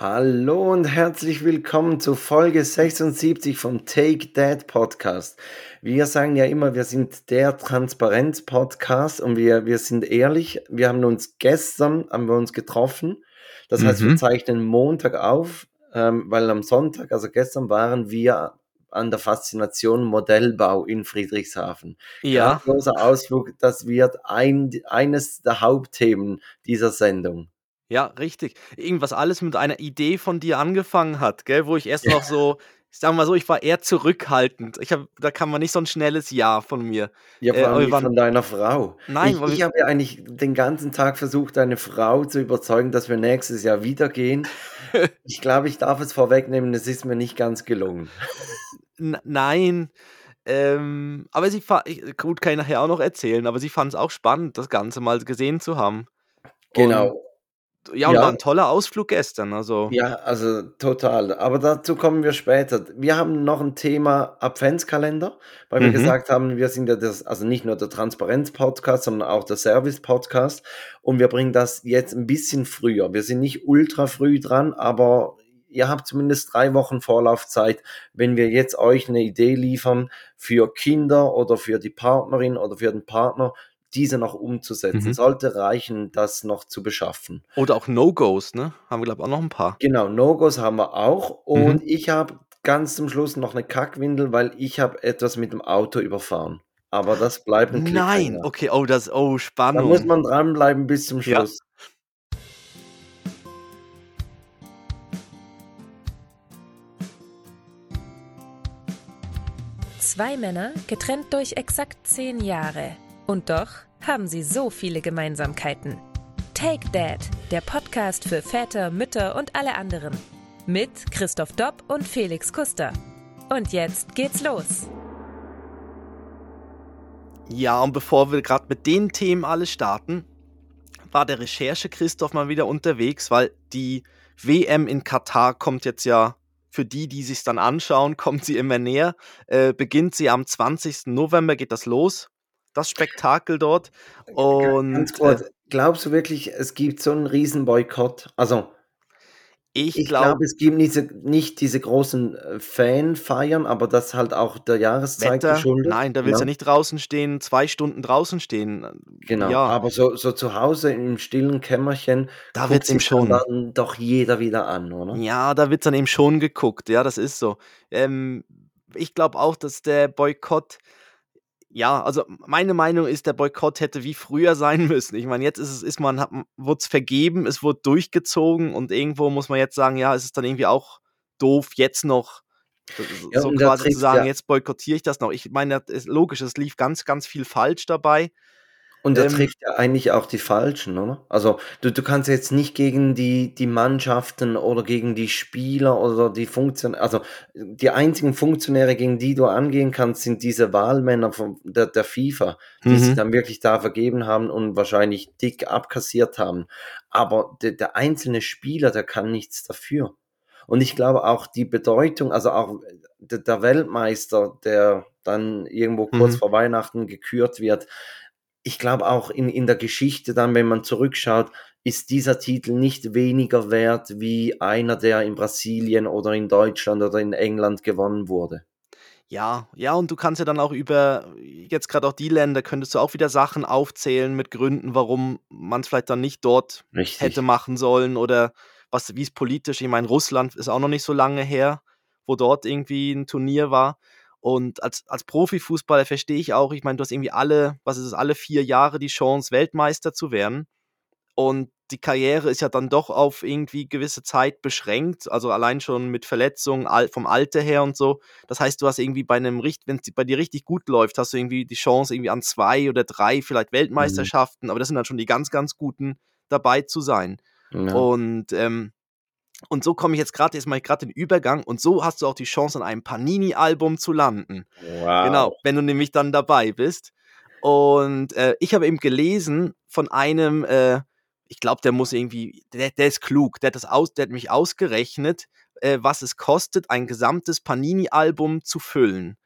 Hallo und herzlich willkommen zu Folge 76 vom Take That Podcast. Wir sagen ja immer, wir sind der Transparenz-Podcast und wir, wir sind ehrlich. Wir haben uns gestern, haben wir uns getroffen. Das heißt, wir Mhm. zeichnen Montag auf, ähm, weil am Sonntag, also gestern, waren wir an der Faszination Modellbau in Friedrichshafen. Ja, Grandioser Ausflug, das wird ein, eines der Hauptthemen dieser Sendung. Ja, richtig. Irgendwas alles mit einer Idee von dir angefangen hat, gell? Wo ich erst noch so, ich sag mal so, ich war eher zurückhaltend. Ich habe, da kann man nicht so ein schnelles Ja von mir. Ja, Äh, vor allem nicht waren, von deiner Frau. nein, Ich, ich habe ja eigentlich den ganzen Tag versucht, deine Frau zu überzeugen, dass wir nächstes Jahr wieder gehen. Ich glaube, ich darf es vorwegnehmen, es ist mir nicht ganz gelungen. N nein, ähm, aber sie gut, kann ich nachher auch noch erzählen, aber sie fand's auch spannend, das Ganze mal gesehen zu haben. Genau. Ja, und war Ja, 'n toller Ausflug gestern, also ja, also total. Aber dazu kommen wir später. Wir haben noch ein Thema Adventskalender, weil wir mhm, gesagt haben, wir sind ja das, also nicht nur der Transparenz-Podcast, sondern auch der Service-Podcast. Und wir bringen das jetzt ein bisschen früher. Wir sind nicht ultra früh dran, aber ihr habt zumindest drei Wochen Vorlaufzeit, wenn wir jetzt euch eine Idee liefern für Kinder oder für die Partnerin oder für den Partner, diese noch umzusetzen. mhm. Sollte reichen, das noch zu beschaffen. Oder auch No-Gos, ne? Haben wir, glaube ich, auch noch 'n paar. Genau, No-Gos haben wir auch. Und Mhm. ich habe ganz zum Schluss noch eine Kackwindel, weil ich habe etwas mit dem Auto überfahren. Aber das bleibt ein Nein, okay, oh, das oh, Da muss man dranbleiben bis zum Ja. Schluss. Zwei Männer, getrennt durch exakt zehn Jahre. Und doch haben sie so viele Gemeinsamkeiten. Take Dad, der Podcast für Väter, Mütter und alle anderen. Mit Christoph Dopp und Felix Kuster. Und jetzt geht's los. Ja, und bevor wir gerade mit den Themen alles starten, war der Recherche Christoph mal wieder unterwegs, weil die WM in Katar kommt jetzt ja für die, die sich dann anschauen, kommt sie immer näher. Äh, beginnt sie am 20. November, geht das los. Das Spektakel dort. Und äh, kurz, glaubst du wirklich, es gibt so einen riesen Boykott? Also, ich ich glaube, glaube, es gibt diese, nicht diese großen äh, Fanfeiern, aber das halt auch der Jahreszeit Wetter, geschuldet. nein, da willst du ja Genau. nicht draußen stehen, zwei Stunden draußen stehen. Genau, Ja, aber so, so zu Hause im stillen Kämmerchen da guckt wird's ihm schon. dann doch jeder wieder an, oder? Ja, da wird's dann eben schon geguckt. Ja, das ist so. Ähm, ich glaube auch, dass der Boykott ja, also meine Meinung ist, der Boykott hätte wie früher sein müssen. Ich meine, jetzt ist es ist man hat wurde es vergeben, es wurde durchgezogen und irgendwo muss man jetzt sagen, ja, es ist dann irgendwie auch doof, jetzt noch so Ja, quasi zu sagen: ja, „Jetzt boykottiere ich das noch.“ Ich meine, das ist logisch, es lief ganz, ganz viel falsch dabei. Und da Ähm, trifft ja eigentlich auch die Falschen, oder? Also du, du kannst jetzt nicht gegen die, die Mannschaften oder gegen die Spieler oder die Funktionäre, also die einzigen Funktionäre, gegen die du angehen kannst, sind diese Wahlmänner von der, der FIFA, die sich mhm. dann wirklich da vergeben haben und wahrscheinlich dick abkassiert haben. Aber der, der einzelne Spieler, der kann nichts dafür. Und ich glaube auch die Bedeutung, also auch der, der Weltmeister, der dann irgendwo kurz Mhm. vor Weihnachten gekürt wird, ich glaube auch in, in der Geschichte dann, wenn man zurückschaut, ist dieser Titel nicht weniger wert wie einer, der in Brasilien oder in Deutschland oder in England gewonnen wurde. Ja, ja, und du kannst ja dann auch über jetzt gerade auch die Länder könntest du auch wieder Sachen aufzählen mit Gründen, warum man's vielleicht dann nicht dort hätte Richtig. machen sollen oder was wie's politisch ich meine, Russland ist auch noch nicht so lange her, wo dort irgendwie 'n Turnier war. Und als als Profifußballer verstehe ich auch ich meine, du hast irgendwie alle was ist es, alle 4 Jahre die Chance, Weltmeister zu werden. Und die Karriere ist ja dann doch auf irgendwie gewisse Zeit beschränkt, also allein schon mit Verletzungen, vom Alter her und so. Das heißt, du hast irgendwie bei 'nem richt wenn's bei dir richtig gut läuft, hast du irgendwie die Chance, irgendwie an 2 oder 3 vielleicht Mhm. Weltmeisterschaften, aber das sind dann schon die ganz, ganz Guten, dabei zu sein. Ja. Und, ähm und so komme ich jetzt grad jetzt mache ich grad den Übergang und so hast du auch die Chance, an einem Panini-Album zu landen. Genau, Wow. wenn du nämlich dann dabei bist. Und, äh, ich habe eben gelesen von einem, äh ich glaube, der muss irgendwie der der ist klug. Der hat das aus der hat nämlich ausgerechnet, äh, was es kostet, ein gesamtes Panini-Album zu füllen.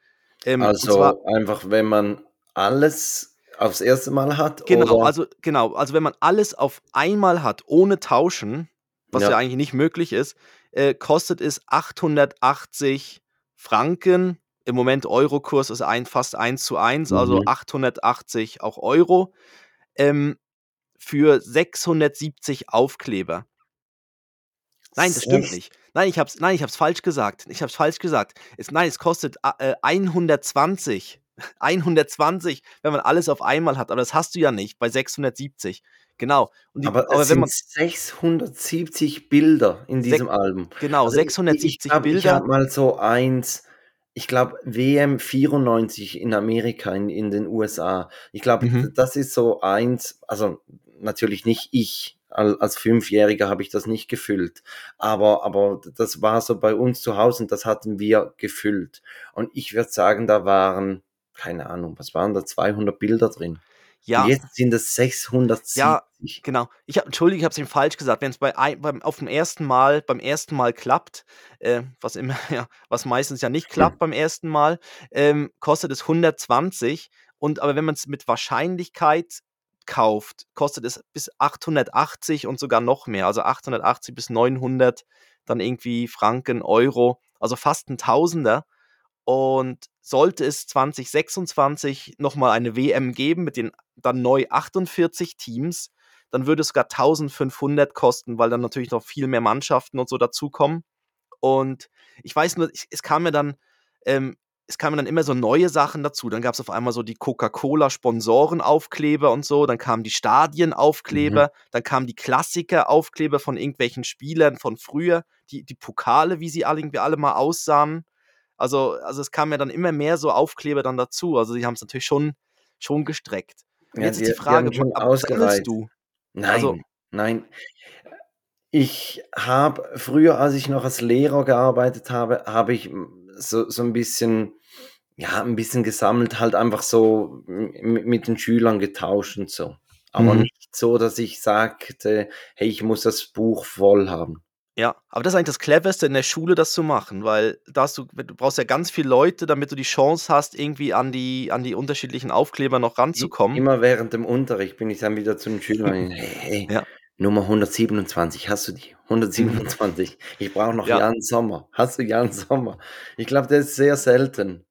Ähm, und zwar Also einfach, wenn man alles aufs erste Mal hat Genau, oder? also genau, also wenn man alles auf einmal hat, ohne Tauschen, was ja, Ja. eigentlich nicht möglich ist, äh, kostet es 880 Franken. Im Moment Eurokurs ist ein, fast 1 zu 1, also Mhm. 880 auch Euro. Ähm, für 670 Aufkleber. Nein, das stimmt nicht. Nein, ich hab's, nein, ich hab's falsch gesagt. Ich hab's falsch gesagt. Es, nein, es kostet äh, 120. 120, wenn man alles auf einmal hat. Aber das hast du ja nicht bei 670. Genau. Die, Aber, aber es wenn sind man 670 Bilder in diesem Album. genau Also ich- 670 ich glaub, Ich Bilder. habe mal so eins, ich glaube WM 94 in Amerika, in, in den USA. Ich glaube, Mhm. das ist so eins, also natürlich nicht ich. Al- Als Fünfjähriger habe ich das nicht gefüllt. Aber, aber das war so bei uns zu Hause und das hatten wir gefüllt. Und ich würde sagen, da waren, keine Ahnung, was waren da, 200 Bilder drin. Ja, Und jetzt sind es 670. Ja, genau. Ich habe, entschuldige, ich habe es ihm falsch gesagt. Wenn es bei beim, auf dem ersten Mal, beim ersten Mal klappt, äh, was immer, ja, was meistens ja nicht klappt beim ersten Mal, ähm, kostet es 120. Und aber wenn man es mit Wahrscheinlichkeit kauft, kostet es bis 880 und sogar noch mehr. Also 880 bis 900 dann irgendwie Franken, Euro, also fast ein Tausender. Und sollte es 2026 nochmal eine WM geben mit den dann neu 48 Teams, dann würde es sogar 1500 kosten, weil dann natürlich noch viel mehr Mannschaften und so dazukommen. Und ich weiß nur, es kam mir dann, ähm, es kamen dann immer so neue Sachen dazu. Dann gab es auf einmal so die Coca-Cola-Sponsorenaufkleber und so, dann kamen die Stadienaufkleber, dann kamen die Klassiker-Aufkleber von irgendwelchen Spielern von früher, die, die Pokale, wie sie alle, irgendwie alle mal aussahen. Also, also es kamen ja dann immer mehr so Aufkleber dann dazu. Also die haben es natürlich schon, schon gestreckt. Und Ja, jetzt ist die- die die Frage, sammelst du? Nein, Also- nein. Ich habe früher, als ich noch als Lehrer gearbeitet habe, habe ich so, so ein bisschen, ja, ein bisschen gesammelt, halt einfach so mit den Schülern getauscht und so. Aber Mhm. nicht so, dass ich sagte, hey, ich muss das Buch voll haben. Ja, aber das ist eigentlich das Cleverste in der Schule, das zu machen, weil da hast du, du brauchst ja ganz viele Leute, damit du die Chance hast, irgendwie an die, an die unterschiedlichen Aufkleber noch ranzukommen. Immer während dem Unterricht bin ich dann wieder zu den Schülern, hey, hey, Ja. Nummer 127, hast du die? 127. Ich brauche noch Ja. Jan Sommer. Hast du Jan Sommer? Ich glaube, das ist sehr selten.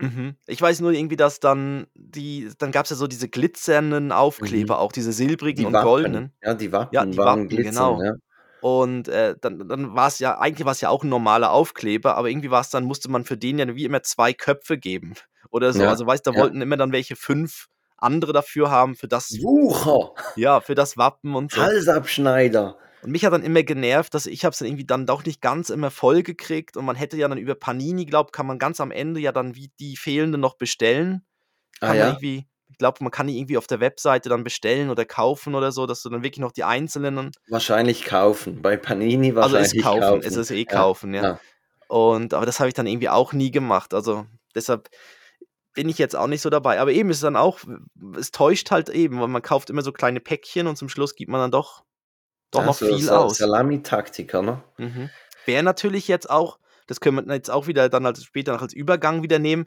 Mhm. Ich weiß nur irgendwie, dass dann die, dann gab es ja so diese glitzernden Aufkleber, auch diese silbrigen Mhm. Die und Wappen. goldenen. Ja, die Wappen Ja, die waren Wappen, glitzern, genau. ja. Und äh, dann, dann war es ja, eigentlich war es ja auch ein normaler Aufkleber, aber irgendwie war es dann, musste man für den ja wie immer zwei Köpfe geben. Oder so. Ja, Also weißt du, da ja. wollten immer dann welche fünf andere dafür haben, für das, Wucher, ja, für das Wappen und so. Halsabschneider. Und mich hat dann immer genervt, dass ich habe es dann irgendwie dann doch nicht ganz immer voll gekriegt und man hätte ja dann über Panini, glaube kann man ganz am Ende ja dann wie die fehlenden noch bestellen. Kann Ah ja? irgendwie, glaube, man kann die irgendwie auf der Webseite dann bestellen oder kaufen oder so, dass du dann wirklich noch die einzelnen, Wahrscheinlich kaufen. Bei Panini also wahrscheinlich ist kaufen, kaufen. ist es eh Ja, kaufen, ja. ja. Und aber das habe ich dann irgendwie auch nie gemacht. Also deshalb bin ich jetzt auch nicht so dabei. Aber eben ist es dann auch, es täuscht halt eben, weil man kauft immer so kleine Päckchen und zum Schluss gibt man dann doch, doch Ja, noch so viel Sa- aus. Salami-Taktiker, ne? Mhm. Wäre natürlich jetzt auch, das können wir jetzt auch wieder dann als später noch als Übergang wieder nehmen,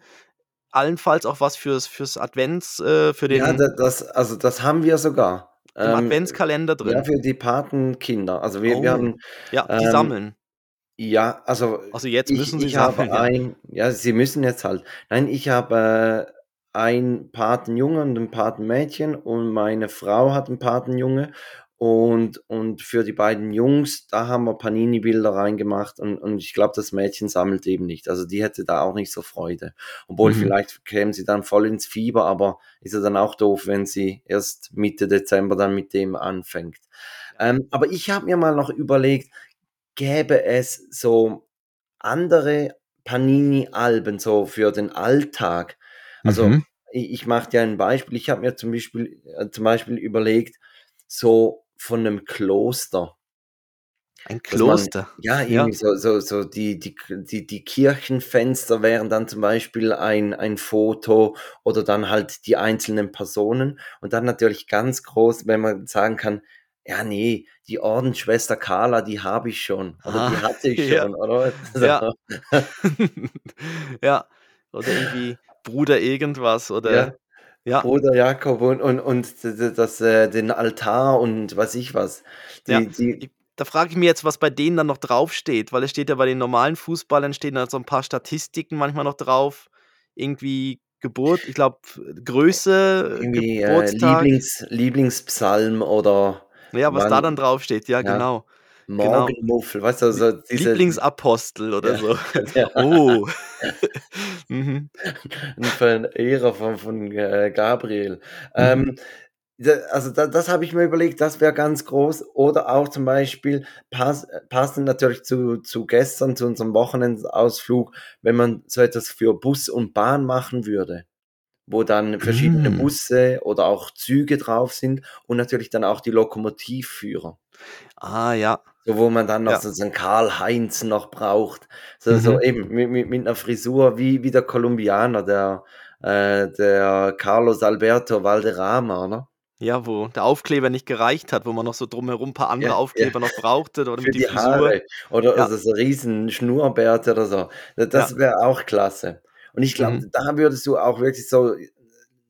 allenfalls auch was fürs, fürs Advents, äh, für den Ja, da- das, also das haben wir sogar. im Ähm, Adventskalender drin. ja, für die Patenkinder. Also wir, Oh. wir haben, Ja, die ähm, sammeln. ja, also Also jetzt ich, müssen sie ich sammeln. habe Ja. ein, ja, sie müssen jetzt halt. Nein, ich habe äh, ein Patenjunge und ein Patenmädchen und meine Frau hat einen Patenjunge und, und für die beiden Jungs, da haben wir Panini-Bilder reingemacht und, und ich glaube, das Mädchen sammelt eben nicht. Also die hätte da auch nicht so Freude. Obwohl Mhm. vielleicht kämen sie dann voll ins Fieber, aber ist ja dann auch doof, wenn sie erst Mitte Dezember dann mit dem anfängt. Ähm, aber ich habe mir mal noch überlegt, gäbe es so andere Panini-Alben so für den Alltag? Also Mhm. ich, ich mache dir ein Beispiel. Ich habe mir zum Beispiel, äh, zum Beispiel überlegt, so von einem Kloster. Ein dass man- Kloster. Ja, Ja. irgendwie so, so, so die, die, die, die Kirchenfenster wären dann zum Beispiel ein, ein Foto oder dann halt die einzelnen Personen und dann natürlich ganz groß, wenn man sagen kann, ja, nee, die Ordensschwester Carla, die habe ich schon oder die Ah, hatte ich ja. schon, oder? Ja. ja. Oder irgendwie Bruder irgendwas Ja. oder ja. Bruder Jakob und, und, und das, äh, den Altar und was ich was. Die, Ja. die, da frage ich mich jetzt, was bei denen dann noch draufsteht, weil es steht ja bei den normalen Fußballern stehen dann so ein paar Statistiken manchmal noch drauf. Irgendwie Geburt, ich glaube, Größe, Irgendwie äh, Geburtstag. Lieblings, Lieblingspsalm oder Ja, was da wann, dann draufsteht, ja, ja, genau. Genau. Morgenmuffel, weißt du, also diese, Lieblingsapostel oder ja, so. ja, Oh. mhm. ein Verehrer von, von äh, Gabriel. Mhm. Ähm, also da, das habe ich mir überlegt, das wäre ganz groß. Oder auch zum Beispiel, pass, passend natürlich zu, zu gestern, zu unserem Wochenendausflug, wenn man so etwas für Bus und Bahn machen würde, wo dann verschiedene Mm. Busse oder auch Züge drauf sind und natürlich dann auch die Lokomotivführer. Ah, ja. So, wo man dann noch Ja. so, so einen Karl-Heinz noch braucht. So, so Mhm. eben mit, mit, mit einer Frisur wie, wie der Kolumbianer, der, äh, der Carlos Alberto Valderrama, ne? Ja, wo der Aufkleber nicht gereicht hat, wo man noch so drumherum ein paar andere Ja, ja. Aufkleber noch brauchte oder Für mit die die. Haare. Oder Ja. also so riesen Schnurrbärte oder so. Da- Das Ja. wäre auch klasse. Und ich glaube, Mhm. da würdest du auch wirklich so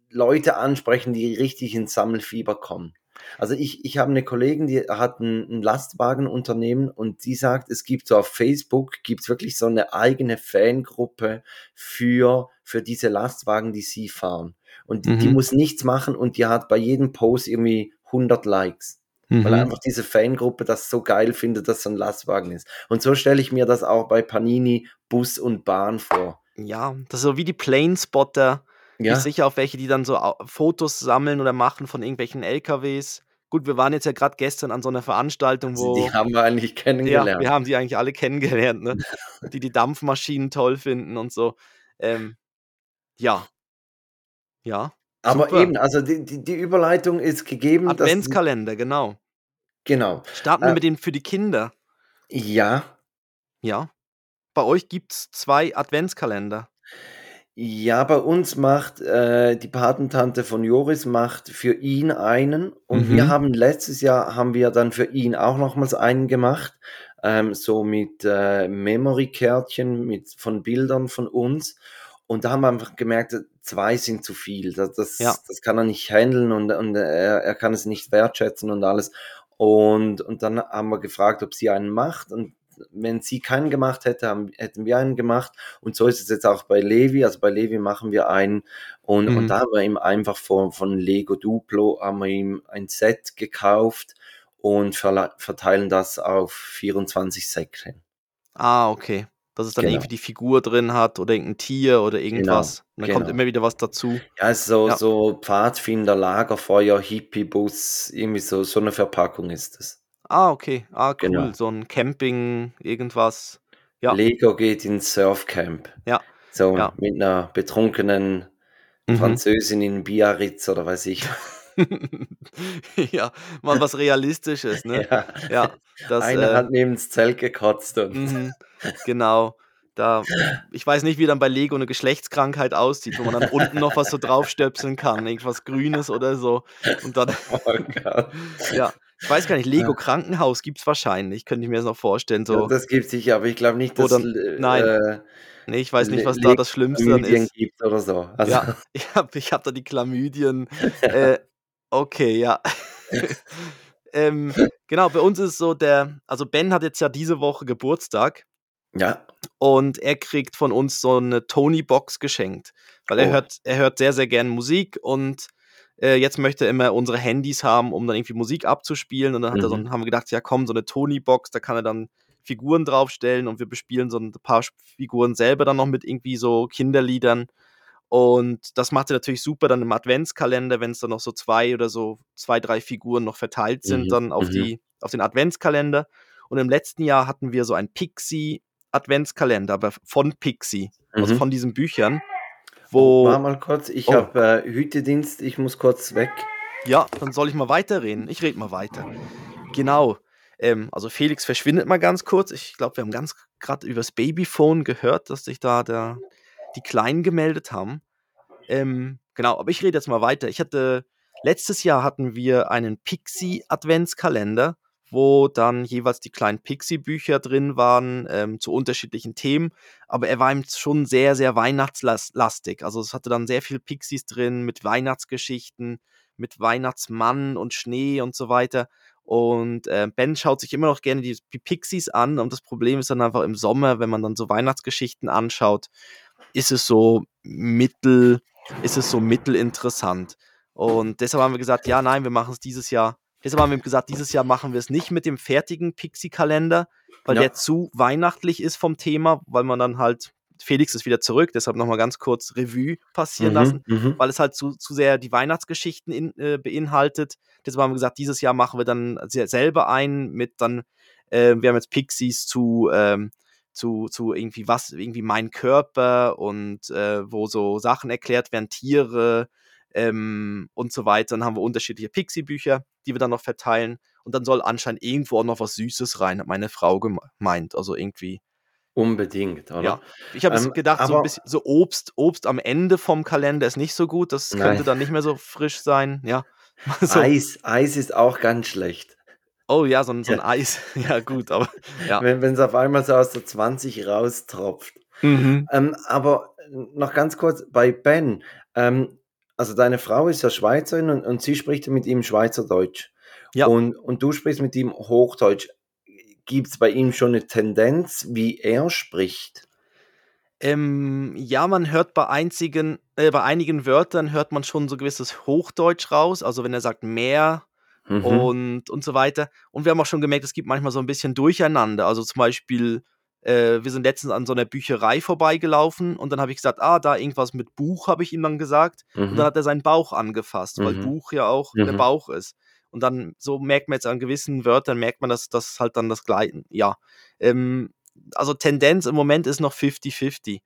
Leute ansprechen, die richtig ins Sammelfieber kommen. Also ich, ich habe eine Kollegin, die hat ein, ein Lastwagenunternehmen und die sagt, es gibt so auf Facebook, gibt es wirklich so eine eigene Fangruppe für, für diese Lastwagen, die sie fahren. Und die, die Mhm. muss nichts machen und die hat bei jedem Post irgendwie 100 Likes. Weil Mhm. einfach diese Fangruppe das so geil findet, dass so ein Lastwagen ist. Und so stelle ich mir das auch bei Panini Bus und Bahn vor. Ja, das ist so wie die Planespotter. Bin ich Ja, sicher auf welche, die dann so Fotos sammeln oder machen von irgendwelchen LKWs. Gut, wir waren jetzt ja gerade gestern an so einer Veranstaltung, also die wo, haben wir eigentlich ja, kennengelernt. wir haben die eigentlich alle kennengelernt, ne? Die die Dampfmaschinen toll finden und so. Ähm, ja, ja, Aber super. eben, also die, die, die Überleitung ist gegeben, Adventskalender, genau. genau. Starten wir Äh, mit den für die Kinder. ja, Ja. Bei euch gibt es zwei Adventskalender. Ja, bei uns macht äh, die Patentante von Joris macht für ihn einen. Und wir Mhm. haben letztes Jahr haben wir dann für ihn auch nochmals einen gemacht, ähm, so mit äh, Memory-Kärtchen mit von Bildern von uns. Und da haben wir einfach gemerkt, zwei sind zu viel, das, Ja. das, das kann er nicht handeln und, und er, er kann es nicht wertschätzen und alles. Und, und dann haben wir gefragt, ob sie einen macht. Und wenn sie keinen gemacht hätte, haben, hätten wir einen gemacht. Und so ist es jetzt auch bei Levi. Also bei Levi machen wir einen. Und, und Mhm. da haben wir ihm einfach von, von Lego Duplo haben wir ihm ein Set gekauft und verteilen das auf 24 Säckchen. Ah, okay. Dass es dann Genau. irgendwie die Figur drin hat oder irgendein Tier oder irgendwas. Und dann kommt genau. immer wieder was dazu. Ja, so, Ja. so Pfadfinder, Lagerfeuer, Hippie-Bus, irgendwie so, so eine Verpackung ist es. Ah, okay. Ah, cool. Genau. So ein Camping, irgendwas. Ja, Lego geht ins Surfcamp. ja, So ja. mit einer betrunkenen Mhm. Französin in Biarritz oder weiß ich. ja, mal was Realistisches, ne? Ja. Ja, das, Einer äh, hat neben das Zelt gekotzt und mhm, genau. Da, ich weiß nicht, wie dann bei Lego eine Geschlechtskrankheit aussieht, wo man dann unten noch was so draufstöpseln kann, irgendwas Grünes oder so. Und dann, oh Gott. ja, ich weiß gar nicht, Lego Krankenhaus gibt es wahrscheinlich, könnte ich mir das noch vorstellen. Ja, So, das gibt sicher, aber ich glaube nicht, dass dann, äh, nein, äh, nee, ich weiß nicht, Le- was da das Schlimmste Chlamydien ist. gibt oder so. Also, Ja, ich habe ich hab da die Chlamydien. Äh, okay, ja. ähm, genau, bei uns ist es so, der, also Ben hat jetzt ja diese Woche Geburtstag ja. und er kriegt von uns so eine Tony-Box geschenkt, weil er Oh. hört, er hört sehr, sehr gern Musik und äh, jetzt möchte er immer unsere Handys haben, um dann irgendwie Musik abzuspielen und dann er so, Mhm. haben wir gedacht, ja komm, so eine Tony-Box, da kann er dann Figuren draufstellen und wir bespielen so ein paar Figuren selber dann noch mit irgendwie so Kinderliedern und das macht er natürlich super dann im Adventskalender, wenn es dann noch so zwei oder so zwei, drei Figuren noch verteilt sind, Mhm, dann auf, mhm. die, auf den Adventskalender. Und im letzten Jahr hatten wir so ein Pixie-Adventskalender, aber von Pixie, also Mhm. von diesen Büchern, War wo, mal kurz, ich Oh. habe äh, Hütedienst, ich muss kurz weg. ja, dann soll ich mal weiterreden. Ich rede mal weiter. Genau. Ähm, also Felix verschwindet mal ganz kurz. Ich glaube, wir haben ganz gerade übers Babyphone gehört, dass sich da der, die Kleinen gemeldet haben. Ähm, genau, aber ich rede jetzt mal weiter. Ich hatte, letztes Jahr hatten wir einen Pixie-Adventskalender, wo dann jeweils die kleinen Pixie-Bücher drin waren ähm, zu unterschiedlichen Themen. Aber er war eben schon sehr, sehr weihnachtslastig. Also es hatte dann sehr viel Pixies drin mit Weihnachtsgeschichten, mit Weihnachtsmann und Schnee und so weiter. Und äh, Ben schaut sich immer noch gerne die, die Pixies an. Und das Problem ist dann einfach im Sommer, wenn man dann so Weihnachtsgeschichten anschaut, ist es so mittel, ist es so mittelinteressant. Und deshalb haben wir gesagt, ja, nein, wir machen es dieses Jahr. Deshalb haben wir gesagt, dieses Jahr machen wir es nicht mit dem fertigen Pixie-Kalender, weil Ja. der zu weihnachtlich ist vom Thema, weil man dann halt, Felix ist wieder zurück, deshalb nochmal ganz kurz Revue passieren lassen Mhm, mhm. weil es halt zu, zu sehr die Weihnachtsgeschichten in, äh, beinhaltet. Deshalb haben wir gesagt, dieses Jahr machen wir dann se- selber ein mit dann, äh, wir haben jetzt Pixies zu, ähm, zu, zu irgendwie was, irgendwie mein Körper und äh, wo so Sachen erklärt werden, Tiere ähm, und so weiter. Dann haben wir unterschiedliche Pixie-Bücher, die wir dann noch verteilen. Und dann soll anscheinend irgendwo auch noch was Süßes rein, hat meine Frau gemeint. Also irgendwie Unbedingt, oder? ja, ich habe Ähm, gedacht, so ein bisschen so Obst, Obst am Ende vom Kalender ist nicht so gut. Das könnte Nein. dann nicht mehr so frisch sein. Ja. So, Eis, Eis ist auch ganz schlecht. oh ja, so ein, so ein Ja. Eis. Ja, gut, aber ja. Wenn es auf einmal so aus der 20 raustropft. Mhm. Ähm, aber noch ganz kurz bei Ben. Ähm, also deine Frau ist ja Schweizerin und, und sie spricht mit ihm Schweizerdeutsch. Ja. Und, und du sprichst mit ihm Hochdeutsch. Gibt es bei ihm schon eine Tendenz, wie er spricht? Ähm, ja, man hört bei einzigen, äh, bei einigen Wörtern hört man schon so gewisses Hochdeutsch raus. Also wenn er sagt mehr Mhm. und, und so weiter. Und wir haben auch schon gemerkt, es gibt manchmal so ein bisschen Durcheinander. Also zum Beispiel, äh, wir sind letztens an so einer Bücherei vorbeigelaufen und dann habe ich gesagt, ah, da irgendwas mit Buch, habe ich ihm dann gesagt. Und Mhm. dann hat er seinen Bauch angefasst, weil Mhm. Buch ja auch der Mhm. Bauch ist. Und dann, so merkt man jetzt an gewissen Wörtern, merkt man, dass das halt dann das Gleiche, ja. Ähm, also Tendenz im Moment ist noch 50-50.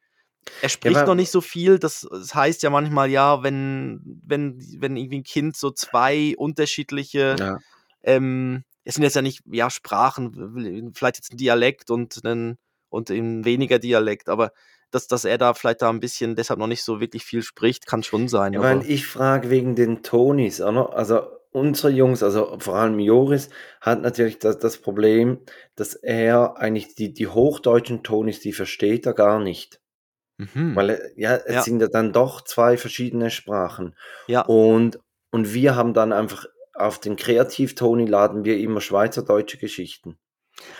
Er spricht aber- noch nicht so viel, das, das heißt ja manchmal, ja, wenn, wenn, wenn irgendwie ein Kind so zwei unterschiedliche, ja. ähm, es sind jetzt ja nicht, ja, Sprachen, vielleicht jetzt ein Dialekt und ein, und ein weniger Dialekt, aber dass, dass er da vielleicht da ein bisschen deshalb noch nicht so wirklich viel spricht, kann schon sein. Ja, weil ich frage wegen den Tonis? Also unsere Jungs, also vor allem Joris, hat natürlich das, das Problem, dass er eigentlich die, die hochdeutschen Tonis, die versteht er gar nicht. Mhm. Weil, er- ja, es Ja. sind ja dann doch zwei verschiedene Sprachen. Ja. Und, und wir haben dann einfach auf den Kreativ-Toni laden wir immer schweizerdeutsche Geschichten.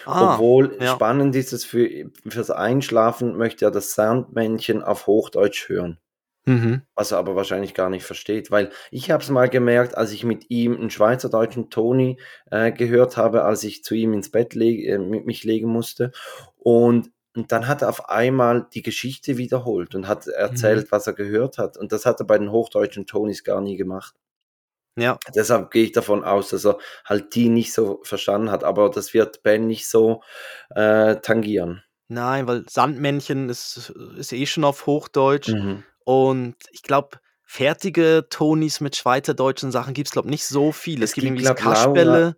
Ah, Obwohl ja. spannend ist es für, fürs Einschlafen, möchte er das Soundmännchen auf Hochdeutsch hören. Mhm. Was er aber wahrscheinlich gar nicht versteht, weil ich habe es mal gemerkt, als ich mit ihm einen schweizerdeutschen Toni äh, gehört habe, als ich zu ihm ins Bett leg, äh, mit mich legen musste. Und, und dann hat er auf einmal die Geschichte wiederholt und hat erzählt, was er gehört hat. Und das hat er bei den hochdeutschen Tonis gar nie gemacht. Ja. Deshalb gehe ich davon aus, dass er halt die nicht so verstanden hat. Aber das wird Ben nicht so äh, tangieren. Nein, weil Sandmännchen ist, ist eh schon auf Hochdeutsch. Mhm. Und ich glaube, fertige Tonis mit schweizerdeutschen Sachen gibt es, glaube ich, nicht so viel. Es, Es gibt gibt, irgendwie Kaschbälle.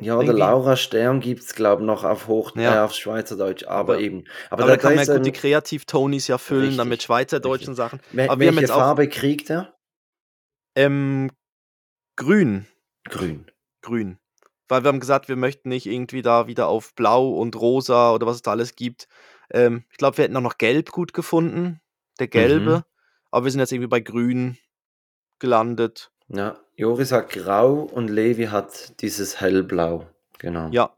Ja, oder Irgendwie. Laura Stern gibt es, glaube ich, noch auf Hoch Ja. äh, auf Schweizerdeutsch, aber, Aber- eben. Aber, Aber, da kann man ja gut die Kreativ-Tonis ja füllen, dann mit richtig, schweizerdeutschen richtig. Sachen. wel- aber wir haben welche Farbe kriegt er? Ähm, grün. Grün. Grün. Weil wir haben gesagt, wir möchten nicht irgendwie da wieder auf Blau und Rosa oder was es da alles gibt. Ähm, ich glaube, wir hätten auch noch Gelb gut gefunden. Der Gelbe. Mhm. Aber wir sind jetzt irgendwie bei Grün gelandet. Ja, Joris hat Grau und Levi hat dieses Hellblau. Genau. Ja.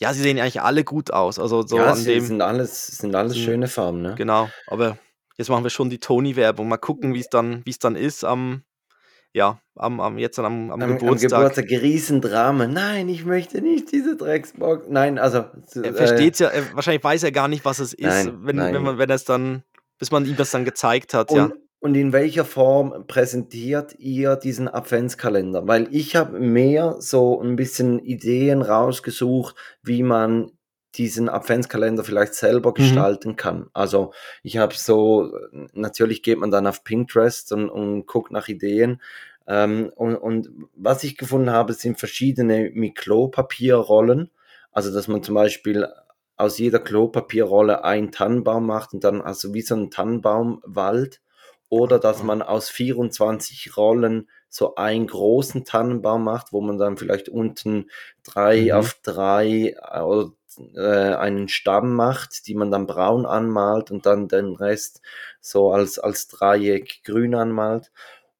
Ja, sie sehen eigentlich alle gut aus. Also so ja, an dem. sind alles, sind alles sind- schöne Farben, ne? Genau. Aber jetzt machen wir schon die Toni-Werbung. Mal gucken, wie es dann, wie es dann ist am, ja, am, am jetzt am, am, Am, am Geburtstag. Geburtstag Riesendrama. Nein, ich möchte nicht diese Drecksbox. Nein, also. Er äh, versteht ja, er, wahrscheinlich weiß er gar nicht, was es ist, Nein, wenn, nein. wenn man, wenn es dann, bis man ihm das dann gezeigt hat, Und, ja. und in welcher Form präsentiert ihr diesen Adventskalender? Weil ich habe mehr so ein bisschen Ideen rausgesucht, wie man diesen Adventskalender vielleicht selber Mhm. gestalten kann. Also ich habe so, natürlich geht man dann auf Pinterest und, und guckt nach Ideen. Ähm, und, und was ich gefunden habe, sind verschiedene mit Klopapierrollen. Also dass man zum Beispiel aus jeder Klopapierrolle einen Tannenbaum macht und dann also wie so ein Tannenbaumwald. Oder dass man aus 24 Rollen so einen großen Tannenbaum macht, wo man dann vielleicht unten drei Mhm. auf drei äh, oder äh, einen Stamm macht, die man dann braun anmalt und dann den Rest so als, als Dreieck grün anmalt.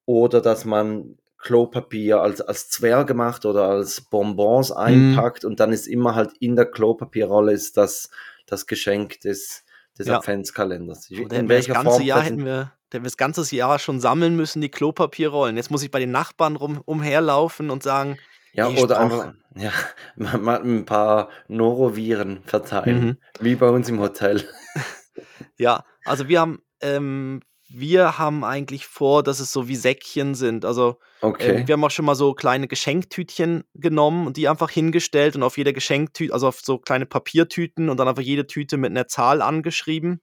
Oder dass man Klopapier als, als Zwerg gemacht oder als Bonbons einpackt und dann ist immer halt in der Klopapierrolle ist das, das Geschenk des, des Ja. Adventskalenders. Oder In hätten wir das welcher ganze Form Jahr hätten wir, hätten wir das ganze Jahr schon sammeln müssen, die Klopapierrollen. Jetzt muss ich bei den Nachbarn rum, umherlaufen und sagen, Ja, oder einfach ja, mal, mal ein paar Noroviren verteilen, Mhm. wie bei uns im Hotel. Ja, also wir haben, ähm, wir haben eigentlich vor, dass es so wie Säckchen sind. Also Okay. ähm, wir haben auch schon mal so kleine Geschenktütchen genommen und die einfach hingestellt und auf jeder Geschenktüte, also auf so kleine Papiertüten und dann einfach jede Tüte mit einer Zahl angeschrieben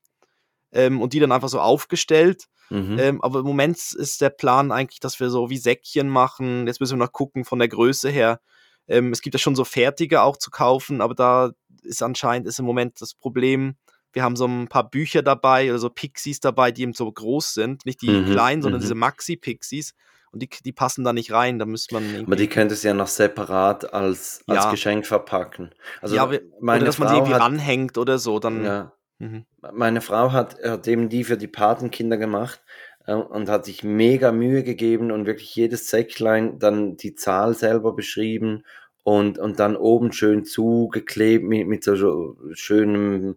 ähm, und die dann einfach so aufgestellt. Mhm. Ähm, aber im Moment ist der Plan eigentlich, dass wir so wie Säckchen machen. Jetzt müssen wir noch gucken von der Größe her. Ähm, es gibt ja schon so fertige auch zu kaufen, aber da ist anscheinend ist im Moment das Problem, wir haben so ein paar Bücher dabei oder so Pixies dabei, die eben so groß sind. Nicht die Mhm, kleinen, sondern mhm. diese Maxi-Pixies. Und die, die passen da nicht rein. Da müsste man Aber die könntest du ja noch separat als, als Ja. Geschenk verpacken. Also ja, meine oder dass man sie Frau irgendwie hat, ranhängt oder so. Dann, ja, mhm. meine Frau hat, hat eben die für die Patenkinder gemacht äh, und hat sich mega Mühe gegeben und wirklich jedes Säcklein dann die Zahl selber beschrieben und, und dann oben schön zugeklebt mit, mit so schönem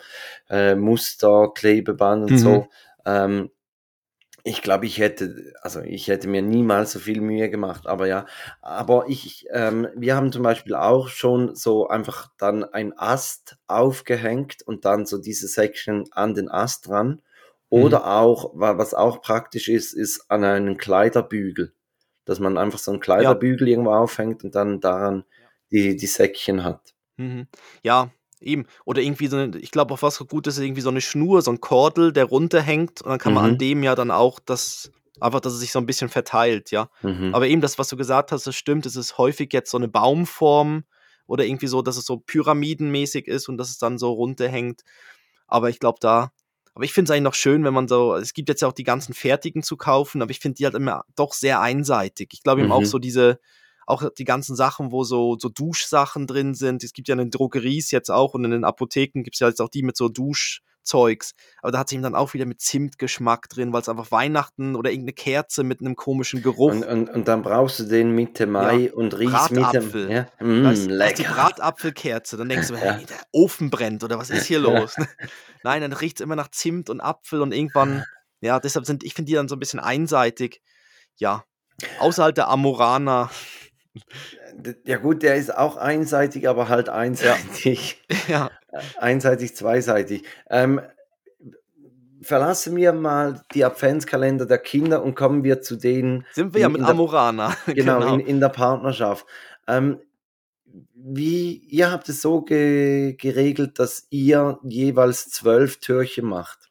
äh, Muster, Klebeband und Mhm. so. Ähm, ich glaube, ich hätte, also ich hätte mir niemals so viel Mühe gemacht, aber ja, aber ich, ähm, wir haben zum Beispiel auch schon so einfach dann ein Ast aufgehängt und dann so diese Section an den Ast dran. Oder auch, wa- was auch praktisch ist, ist an einen Kleiderbügel, dass man einfach so einen Kleiderbügel irgendwo aufhängt und dann daran die, die Säckchen hat. Mhm. Ja, eben. Oder irgendwie so eine, ich glaube auch was gut ist, irgendwie so eine Schnur, so ein Kordel, der runterhängt und dann kann man an Mhm. dem ja dann auch das, einfach, dass es sich so ein bisschen verteilt, ja. Mhm. Aber eben das, was du gesagt hast, das stimmt, es ist häufig jetzt so eine Baumform oder irgendwie so, dass es so pyramidenmäßig ist und dass es dann so runterhängt. Aber ich glaube da, aber ich finde es eigentlich noch schön, wenn man so, es gibt jetzt ja auch die ganzen fertigen zu kaufen, aber ich finde die halt immer doch sehr einseitig. Ich glaube eben auch Mhm. so diese, auch die ganzen Sachen, wo so, so Duschsachen drin sind. Es gibt ja in den Drogeries jetzt auch und in den Apotheken gibt es ja jetzt auch die mit so Duschzeugs. Aber da hat sich eben dann auch wieder mit Zimtgeschmack drin, weil es einfach Weihnachten oder irgendeine Kerze mit einem komischen Geruch. Und, und, und dann brauchst du den Mitte Mai und riechst mit Bratapfel. dem. Ja? Da Mm, ist, ist die lecker. Bratapfelkerze. Dann denkst du, Ja. hey, der Ofen brennt oder was ist hier Ja. los? Nein, dann riecht es immer nach Zimt und Apfel und irgendwann, ja, deshalb sind, ich finde die dann so ein bisschen einseitig. Ja, außerhalb der Amorana. Ja gut, der ist auch einseitig, aber halt einseitig. Ja, Einseitig, zweiseitig. Ähm, verlassen wir mal die Adventskalender der Kinder und kommen wir zu denen, sind wir ja mit der- Amorana. genau, In, in der Partnerschaft. Ähm, wie, ihr habt es so ge geregelt, dass ihr jeweils zwölf Türchen macht.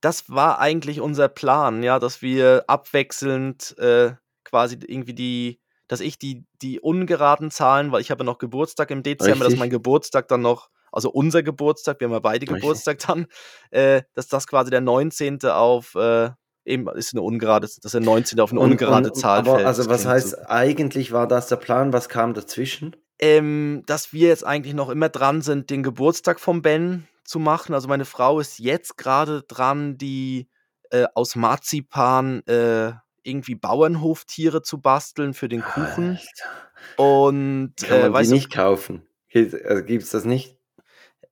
das war eigentlich unser Plan, ja, dass wir abwechselnd äh, quasi irgendwie die, dass ich die, die ungeraden Zahlen, weil ich habe ja noch Geburtstag im Dezember, dass Richtig. mein Geburtstag dann noch, also unser Geburtstag, wir haben ja beide Richtig. Geburtstag dann, äh, dass das quasi der 19. auf, äh, eben ist eine ungerade, dass der 19. auf eine Und- ungerade und- Zahl aber fällt. also was heißt, so. eigentlich war das der Plan, was kam dazwischen? Ähm, dass wir jetzt eigentlich noch immer dran sind, den Geburtstag vom Ben zu machen. Also meine Frau ist jetzt gerade dran, die äh, aus Marzipan äh, irgendwie Bauernhoftiere zu basteln für den Kuchen. Alter. Und Kann äh, man die weißt du, nicht kaufen? Gibt es das nicht?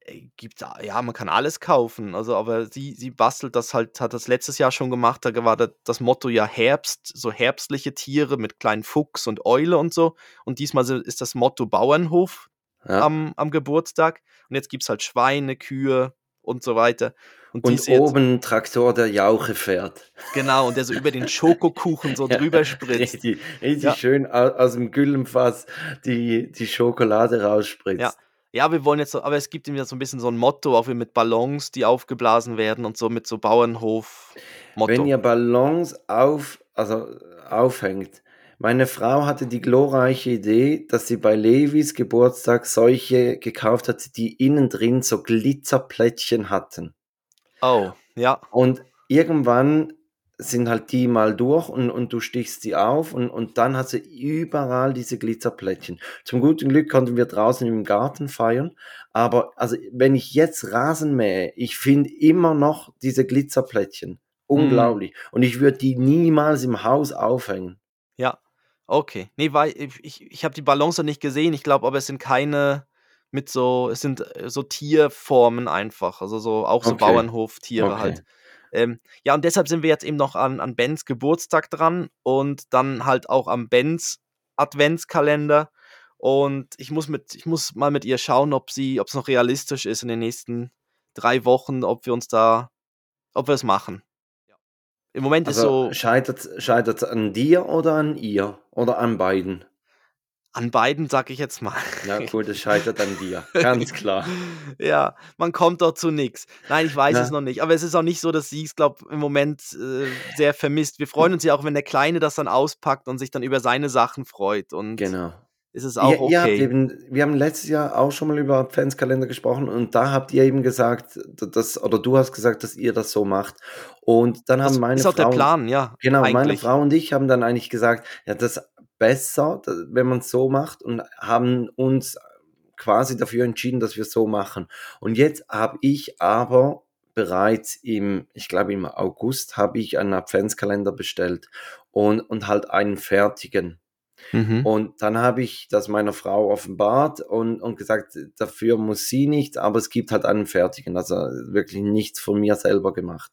äh, gibt's, ja, man kann alles kaufen. Also, aber sie, sie bastelt das halt, hat das letztes Jahr schon gemacht. Da war da- das Motto ja Herbst, so herbstliche Tiere mit kleinen Fuchs und Eule und so. Und diesmal ist das Motto Bauernhof Ja. am, am Geburtstag. Und jetzt gibt es halt Schweine, Kühe und so weiter. Und, Und jetzt, oben ein Traktor, der Jauche fährt. genau, und der so über den Schokokuchen so drüber spritzt. Richtig, richtig Ja. schön aus, aus dem Güllenfass die, die Schokolade rausspritzt. Ja. Ja, wir wollen jetzt so, aber es gibt ihm ja so ein bisschen so ein Motto, auch wie mit Ballons, die aufgeblasen werden und so mit so Bauernhof-Motto. Wenn ihr Ballons auf, also aufhängt. Meine Frau hatte die glorreiche Idee, dass sie bei Levis Geburtstag solche gekauft hat, die innen drin so Glitzerplättchen hatten. Oh, ja. Und irgendwann sind halt die mal durch und, und du stichst sie auf und, und dann hat sie überall diese Glitzerplättchen. Zum guten Glück konnten wir draußen im Garten feiern, aber also wenn ich jetzt Rasen mähe, ich finde immer noch diese Glitzerplättchen. Unglaublich. Und ich würde die niemals im Haus aufhängen. Ja. Okay. Nee, weil ich, ich, habe die noch nicht gesehen. Ich glaube aber, es sind keine mit so, es sind äh, so Tierformen einfach. Also so auch so Okay, Bauernhoftiere okay. halt. Ähm, ja, und deshalb sind wir jetzt eben noch an, an Bens Geburtstag dran und dann halt auch am Bens Adventskalender. Und ich muss mit, ich muss mal mit ihr schauen, ob sie, ob es noch realistisch ist in den nächsten drei Wochen, ob wir uns da, ob wir es machen. Im Moment ist Also so scheitert es an dir oder an ihr? Oder an beiden? an beiden, sag ich jetzt mal. Na gut, es scheitert an dir. Ganz klar. Ja, man kommt dort zu nix. Nein, ich weiß es Ja. noch nicht. Aber es ist auch nicht so, dass sie es, glaube im Moment äh, sehr vermisst. Wir freuen uns ja auch, wenn der Kleine das dann auspackt und sich dann über seine Sachen freut. Und Genau. Ist es auch habt okay. eben, wir haben letztes Jahr auch schon mal über Adventskalender gesprochen und da habt ihr eben gesagt, dass, oder du hast gesagt, dass ihr das so macht. Und dann Das haben meine ist auch der Frau, Plan, ja, genau, meine eigentlich. Frau und ich haben dann eigentlich gesagt, ja, das ist besser, wenn man es so macht und haben uns quasi dafür entschieden, dass wir es so machen. Und jetzt habe ich aber bereits im, ich glaube im August, habe ich einen Adventskalender bestellt und, und halt einen fertigen. Mhm. Und dann habe ich das meiner Frau offenbart und, und gesagt, dafür muss sie nichts, aber es gibt halt einen fertigen, also wirklich nichts von mir selber gemacht.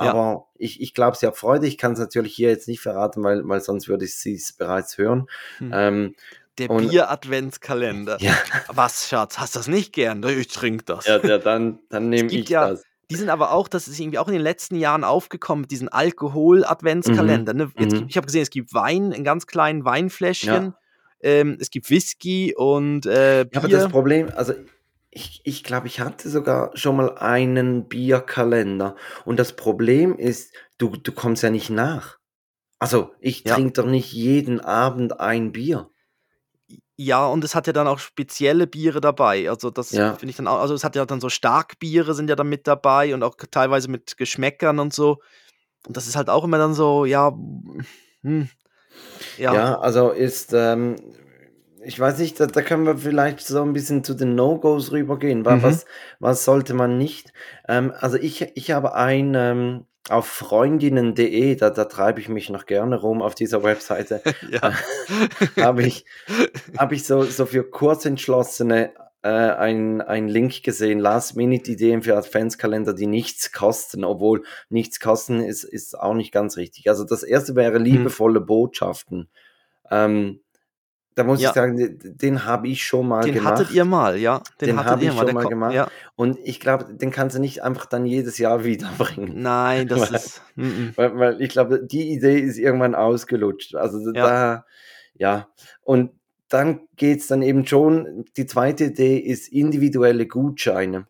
Ja. Aber ich, ich glaube, sie hat Freude. Ich kann es natürlich hier jetzt nicht verraten, weil, weil sonst würde ich sie es bereits hören. Hm. Ähm, Der Bier-Adventskalender. ja, Was, Schatz, hast du das nicht gern? Ich trinke das. ja, der, dann, dann nehme ich ja- das. Die sind aber auch, das ist irgendwie auch in den letzten Jahren aufgekommen, mit diesen Alkohol-Adventskalender. Ne? Jetzt, mhm. Ich habe gesehen, es gibt Wein in ganz kleinen Weinfläschchen, ähm, es gibt Whisky und äh, Ja, Bier. aber das Problem, also ich, ich glaube, ich hatte sogar schon mal einen Bierkalender. Und das Problem ist, du, du kommst ja nicht nach. Also, ich Ja. trinke doch nicht jeden Abend ein Bier. Ja, und es hat ja dann auch spezielle Biere dabei. Also das Ja. finde ich dann auch, also es hat ja dann so Starkbiere sind ja dann mit dabei und auch teilweise mit Geschmäckern und so. Und das ist halt auch immer dann so, ja, hm, Ja, ja, also ist, ähm, ich weiß nicht, da, da können wir vielleicht so ein bisschen zu den No-Gos rübergehen. Mhm. Was, was sollte man nicht? Ähm, also ich, ich habe ein, ähm, auf freundinnen.de, da, da treibe ich mich noch gerne rum auf dieser Webseite, ja. habe ich, habe ich so, so für Kurzentschlossene äh, ein, ein Link gesehen, Last-Minute-Ideen für Adventskalender, die nichts kosten, obwohl nichts kosten ist, ist auch nicht ganz richtig. Also das erste wäre liebevolle Botschaften. Ähm, da muss Ja. ich sagen, den, den habe ich schon mal Den gemacht. hattet ihr mal, ja. Den, Den hattet hab ihr ich mal. schon mal gemacht. Ja. Und ich glaube, den kannst du nicht einfach dann jedes Jahr wiederbringen. Nein, das Weil- ist. mm. Weil, weil ich glaube, die Idee ist irgendwann ausgelutscht. Also Ja. da, ja. Und dann geht's dann eben schon, die zweite Idee ist individuelle Gutscheine.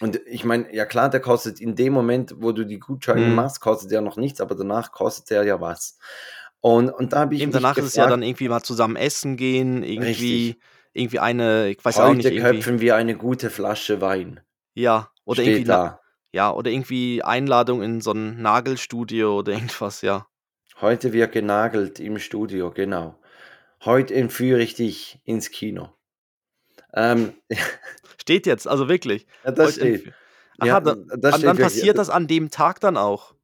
Und ich meine, ja klar, der kostet in dem Moment, wo du die Gutscheine Mhm. machst, kostet der noch nichts, aber danach kostet der ja was. Und, und da habe ich Eben danach ist es ja gefragt, dann irgendwie mal zusammen essen gehen, irgendwie, Richtig. irgendwie eine, ich weiß auch heute nicht, irgendwie. köpfen wir eine gute Flasche Wein. Ja, oder Steht irgendwie, da. ja, oder irgendwie Einladung in so ein Nagelstudio oder irgendwas, ja. Heute wird genagelt im Studio, genau. Heute entführe ich dich ins Kino. Ähm, Steht jetzt, also wirklich. ja, das Heute steht. Aha, Ja, dann, das dann, steht dann wirklich. passiert das an dem Tag dann auch.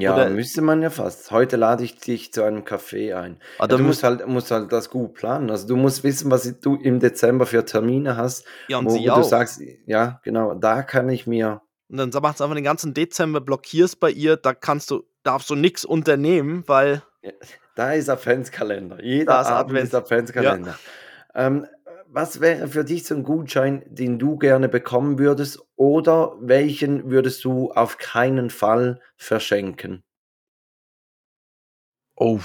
Ja, oder- müsste man ja fast. Heute lade ich dich zu einem Café ein. Aber Ja, du musst halt, musst halt das gut planen. Also du musst wissen, was du im Dezember für Termine hast, ja, und wo, wo du sagst, ja, genau, da kann ich mir, Und dann machst du einfach den ganzen Dezember, blockierst bei ihr, da kannst du, darfst du nichts unternehmen, weil, da ist Adventskalender. Jeder ist Abend Advent- ist Adventskalender. Ähm, was wäre für dich so ein Gutschein, den du gerne bekommen würdest oder welchen würdest du auf keinen Fall verschenken? oh,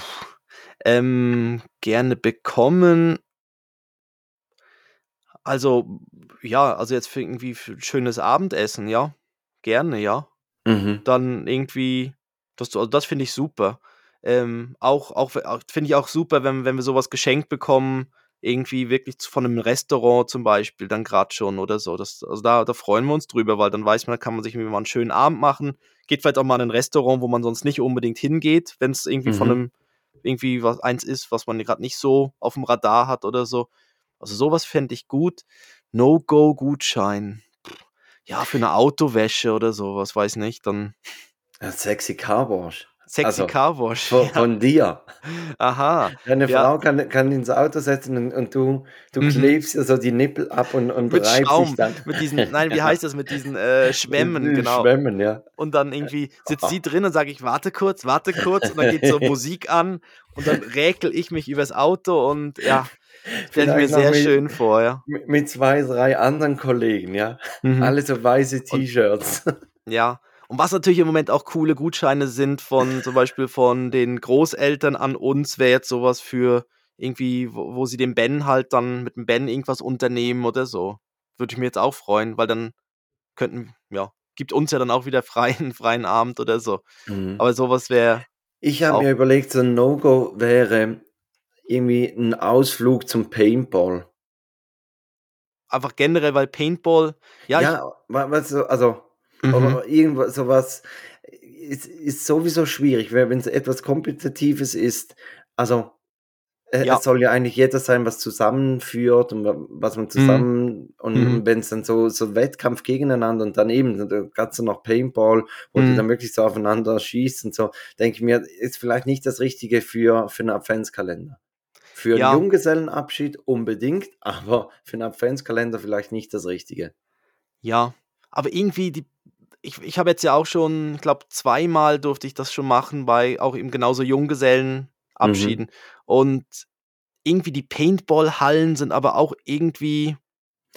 ähm, gerne bekommen. Also, ja, also jetzt für irgendwie für ein schönes Abendessen, ja. Gerne, ja. Mhm. dann irgendwie, das, also das finde ich super. Ähm, auch auch, auch finde ich auch super, wenn, wenn wir sowas geschenkt bekommen, irgendwie wirklich von einem Restaurant zum Beispiel, dann gerade schon oder so. Das, also da, da freuen wir uns drüber, weil dann weiß man, da kann man sich irgendwie mal einen schönen Abend machen. Geht vielleicht auch mal in ein Restaurant, wo man sonst nicht unbedingt hingeht, wenn es irgendwie von Mhm. einem, irgendwie was eins ist, was man gerade nicht so auf dem Radar hat oder so. Also sowas fände ich gut. No-Go-Gutschein. Ja, für eine Autowäsche oder sowas, weiß nicht, dann. Ja, sexy Carwash. Sexy Also, Carwash. von, Ja. von dir. Aha. Deine Ja. Frau kann, kann ins Auto setzen und, und du, du Mhm. klebst ihr so die Nippel ab und, und Mit Schaum. dann. Mit diesen, nein, wie heißt das? Mit diesen äh, Schwämmen, genau. Schwämmen, ja. Und dann irgendwie sitzt sie drin und sage ich, warte kurz, warte kurz. Und dann geht so Musik an und dann räkel ich mich übers Auto und ja, stelle ich mir sehr mit- schön vor, ja. Mit, mit zwei, drei anderen Kollegen, ja. Mhm. Alle so weiße T-Shirts. Ja. Und was natürlich im Moment auch coole Gutscheine sind von zum Beispiel von den Großeltern an uns, wäre jetzt sowas für irgendwie, wo, wo sie dem Ben halt dann mit dem Ben irgendwas unternehmen oder so. Würde ich mir jetzt auch freuen, weil dann könnten, ja, gibt uns ja dann auch wieder freien, freien Abend oder so. Mhm. Aber sowas wäre, Ich habe mir überlegt, so ein No-Go wäre irgendwie ein Ausflug zum Paintball. einfach generell, weil Paintball, ja, Ja, du, also, ich, mhm. oder irgendwas, sowas ist, ist sowieso schwierig, wenn es etwas Kompetitives ist. Also, äh, Ja. es soll ja eigentlich jeder sein, was zusammenführt und wa- was man zusammen, und, Mhm. und wenn es dann so, so Wettkampf gegeneinander und daneben, dann kannst du noch Paintball, wo Mhm. die dann wirklich so aufeinander schießt und so, denke ich mir, ist vielleicht nicht das Richtige für, für einen Adventskalender. Für Ja. einen Junggesellenabschied unbedingt, aber für einen Adventskalender vielleicht nicht das Richtige. ja, aber irgendwie die, ich, ich habe jetzt ja auch schon, ich glaube, zweimal durfte ich das schon machen, bei auch eben genauso Junggesellenabschieden. Mhm. Und irgendwie die Paintball-Hallen sind aber auch irgendwie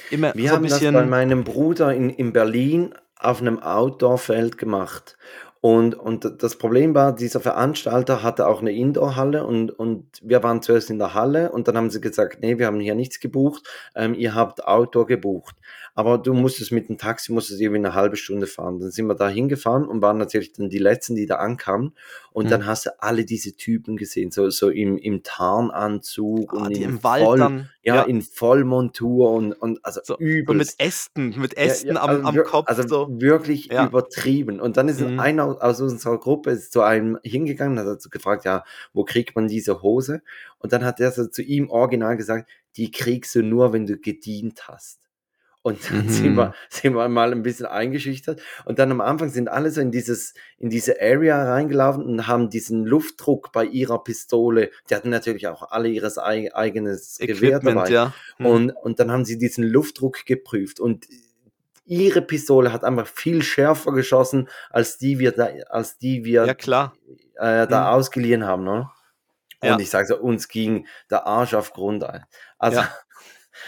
immer Wir so ein haben das bei bisschen. meinem Bruder in, in Berlin auf einem Outdoor-Feld gemacht. Und, und das Problem war, dieser Veranstalter hatte auch eine Indoor-Halle und, und wir waren zuerst in der Halle und dann haben sie gesagt, nee, wir haben hier nichts gebucht, ähm, ihr habt Outdoor gebucht. Aber du musstest mit dem Taxi, musstest irgendwie eine halbe Stunde fahren. Dann sind wir da hingefahren und waren natürlich dann die Letzten, die da ankamen. Und Mhm. dann hast du alle diese Typen gesehen, so, so im, im Tarnanzug Ah, und in im Wald voll, dann. ja, Ja, in Vollmontur und, und also so, übelst. mit Ästen, mit Ja, Ästen ja, am, also, am Kopf. also so. wirklich Ja. übertrieben. Und dann ist Mhm. einer aus unserer Gruppe ist zu einem hingegangen, hat dazu gefragt, ja, wo kriegt man diese Hose? Und dann hat er so zu ihm original gesagt, die kriegst du nur, wenn du gedient hast. Und dann sind, Mhm. wir, sind wir mal ein bisschen eingeschüchtert. Und dann am Anfang sind alle so in dieses, in diese Area reingelaufen und haben diesen Luftdruck bei ihrer Pistole, die hatten natürlich auch alle ihres ei- eigenes Gewehr Equipment, dabei. ja. Mhm. Und, und dann haben sie diesen Luftdruck geprüft und ihre Pistole hat einfach viel schärfer geschossen, als die wir da, als die wir ja, äh, da Mhm. ausgeliehen haben. Ne? Und Ja. ich sage so, uns ging der Arsch auf Grund ein. Also Ja.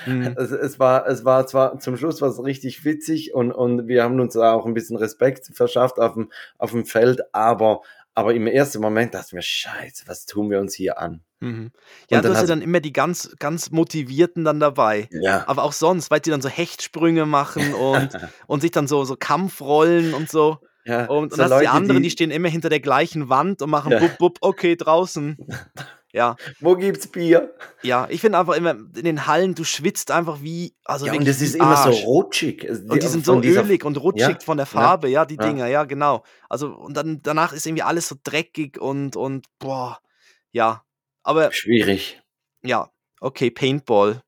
Mhm. es, es war, es war zwar zum Schluss was richtig witzig und, und wir haben uns da auch ein bisschen Respekt verschafft auf dem, auf dem Feld, aber, aber im ersten Moment dachte ich mir, scheiße, was tun wir uns hier an? Mhm. Ja, du hast ja dann immer die ganz, ganz Motivierten dann dabei. Ja. Aber auch sonst, weil die dann so Hechtsprünge machen und, und sich dann so, so Kampfrollen und so. ja, Und, und so hast du die Leute, anderen, die, stehen immer hinter der gleichen Wand und machen Ja. bup, bup, okay, draußen. Ja, Wo gibt's Bier? ja, ich finde einfach immer in den Hallen, du schwitzt einfach wie, also ja, und das ist immer so rutschig. Also Und die sind so ölig und rutschig Ja, von der ja, Farbe, ja, die ja. Dinger, ja, genau. Also, und dann danach ist irgendwie alles so dreckig und, und boah, ja. Aber Schwierig. ja, okay, Paintball.